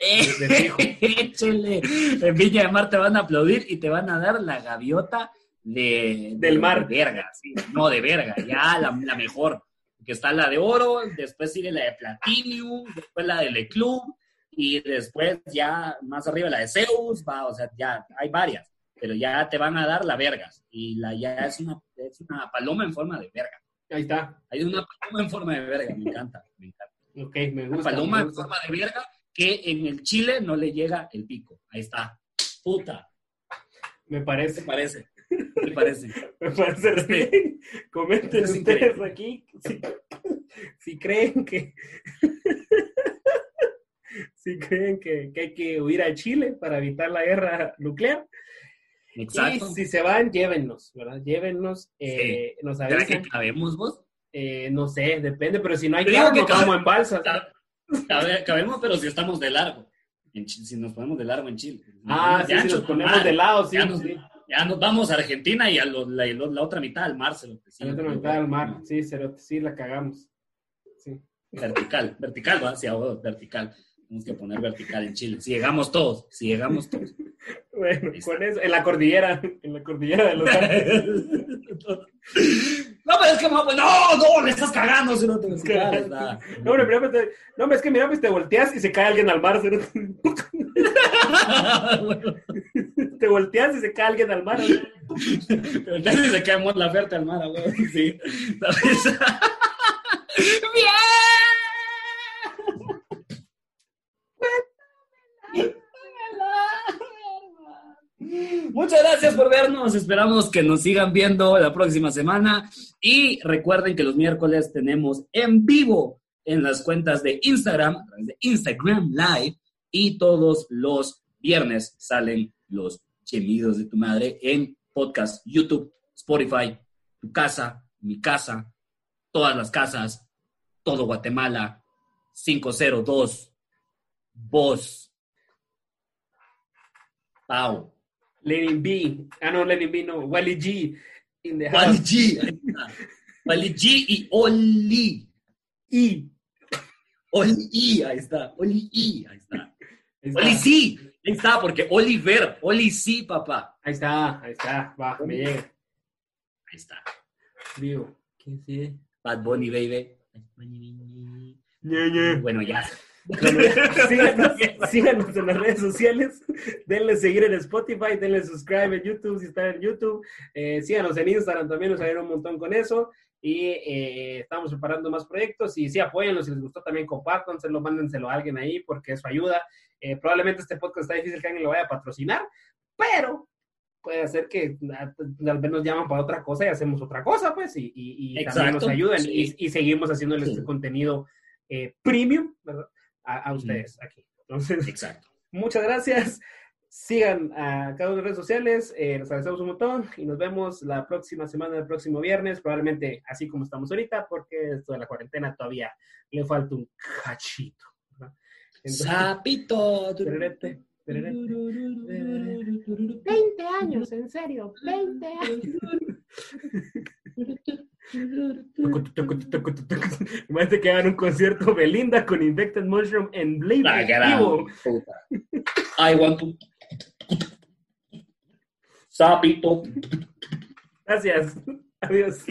Échele. En Villa de Mar te van a aplaudir y te van a dar la gaviota de, Del de- mar. de verga, sí. no de verga, ya la, la mejor. Que está la de oro, después sigue la de Platinum, después la de Le Club, y después ya más arriba la de Zeus, va, o sea, ya hay varias, pero ya te van a dar la vergas. Y la ya es una, es una paloma en forma de verga. Ahí está. Hay una paloma en forma de verga, me encanta, me encanta. Ok, me Una gusta. paloma me en gusta. forma de verga que en el Chile no le llega el pico. Ahí está. Puta. Me ¿Qué te parece, parece? ¿Qué te parece? me parece bien. Comenten Es ustedes aquí si, si creen que si creen que, que hay que huir a Chile para evitar la guerra nuclear. Exacto. Y si se van, llévennos, ¿verdad? Llévennos. Eh, Nos ¿Será que cabemos vos? Eh, no sé, depende, pero si no hay carro, que nos vamos en balsa. Cabe- cabe- Cabemos, pero si estamos de largo. En si nos ponemos de largo en Chile. Ah, sí, si nos ponemos de lado, sí. Ya nos, sí. ya nos vamos a Argentina y a lo- la, otra mitad al mar. Se lo que sí, la otra mitad del mar, sí, sí la cagamos. Sí. Vertical, vertical, va, sí, a huevo, vertical. Tenemos que poner vertical en Chile. Si llegamos todos, si llegamos todos. Bueno, con eso, en la cordillera, en la cordillera de los Andes. no, pero es que no, pues, no, no, le estás cagando si no te ves No, hombre, mira, pues, te- no, hombre, es que mira, pues te volteas y se cae alguien al mar. ¿sí? Te volteas y se cae alguien al mar. Pero entonces se cae Mon Laferte al mar, güey. Sí. ¿Sabes? ¡Bien! Muchas gracias por vernos. Esperamos que nos sigan viendo la próxima semana. Y recuerden que los miércoles tenemos en vivo en las cuentas de Instagram, a través de Instagram Live. Y todos los viernes salen los gemidos de tu madre en podcast, YouTube, Spotify, tu casa, mi casa, todas las casas, todo Guatemala, 502, vos, Pau, Lenin B. Ah, no, Lenin B, no. Wally G. In the Wally house. G. Wally G y Oli, I, ahí está, Oli I, ahí está. Ahí está. Oli sí, ahí está, porque Oliver, Oli sí, papá. Ahí está, ahí está. Va, me llega. Ahí está. Vivo. ¿Qué sí? Bad Bunny, baby. Ñe, Bueno, ya. Síganos, síganos en las redes sociales, denle seguir en Spotify, denle subscribe en YouTube si están en YouTube, eh, síganos en Instagram también, nos ayudan un montón con eso y eh, estamos preparando más proyectos y sí, apóyenlos, si les gustó también compártanselo, mándenselo a alguien ahí porque eso ayuda. Eh, probablemente este podcast está difícil que alguien lo vaya a patrocinar, pero puede ser que ah, tal vez nos llaman para otra cosa y hacemos otra cosa, pues, y, y- y también nos ayudan sí. y, y seguimos haciéndoles Sí. este contenido eh, premium, ¿verdad? A, a ustedes aquí. Entonces, Exacto. muchas gracias. Sigan a cada una de las redes sociales. eh, les agradecemos un montón y nos vemos la próxima semana, el próximo viernes, probablemente así como estamos ahorita, porque esto de la cuarentena todavía le falta un cachito. Sapito. tererete, tererete. 20 años, en serio, 20 años. Imagínate que hagan un concierto Belinda con Infected Mushroom en Blade La gran vivo. puta. I want to. Sapito. Gracias. Adiós.